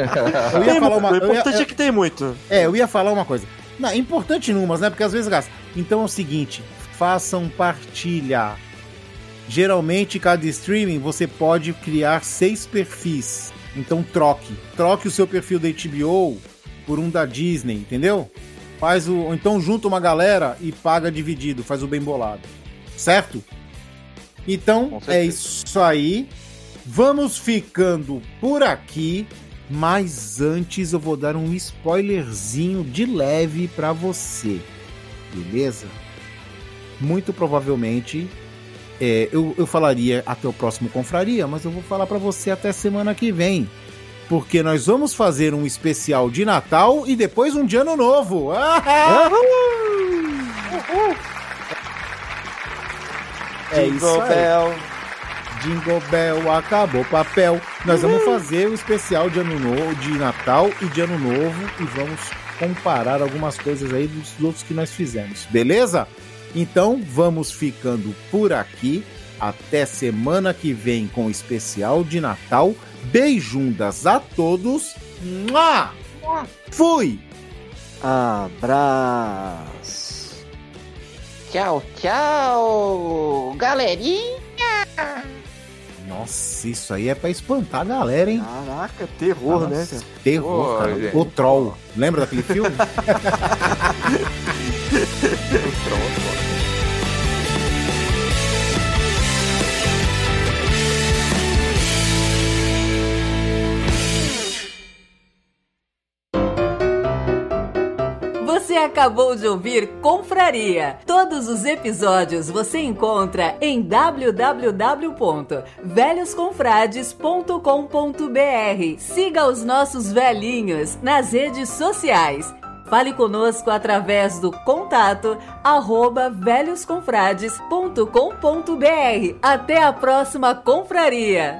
Eu ia Tem falar uma o ia- importante é que tem muito. É, eu ia falar uma coisa. Não, é importante numas, né? Porque às vezes gasta. Então é o seguinte, façam partilha. Geralmente, cada streaming você pode criar seis perfis. Então troque. Troque o seu perfil da HBO por um da Disney, entendeu? Faz o. Ou então junta uma galera e paga dividido, faz o bem bolado. Certo? Então, é isso aí. Vamos ficando por aqui. Mas antes eu vou dar um spoilerzinho de leve pra você. Beleza? Muito provavelmente é, eu, eu falaria até o próximo Confraria, mas eu vou falar pra você até semana que vem. Porque nós vamos fazer um especial de Natal e depois um de Ano Novo. Ah! É isso Jingle aí. Bell. Jingle Bell, acabou o papel. Nós vamos fazer o especial de ano novo, de Natal e de ano novo e vamos comparar algumas coisas aí dos outros que nós fizemos, beleza? Então vamos ficando por aqui. Até semana que vem com o especial de Natal. Beijundas a todos. Mua! Fui! Abraço. Tchau, tchau, galerinha. Nossa, isso aí é pra espantar a galera, hein? Caraca, terror, né, cara? Terror, Pô, cara. gente. O Troll. Lembra daquele filme? Você acabou de ouvir Confraria. Todos os episódios você encontra em www.velhosconfrades.com.br. Siga os nossos velhinhos nas redes sociais. Fale conosco através do contato arroba velhosconfrades.com.br. Até a próxima confraria!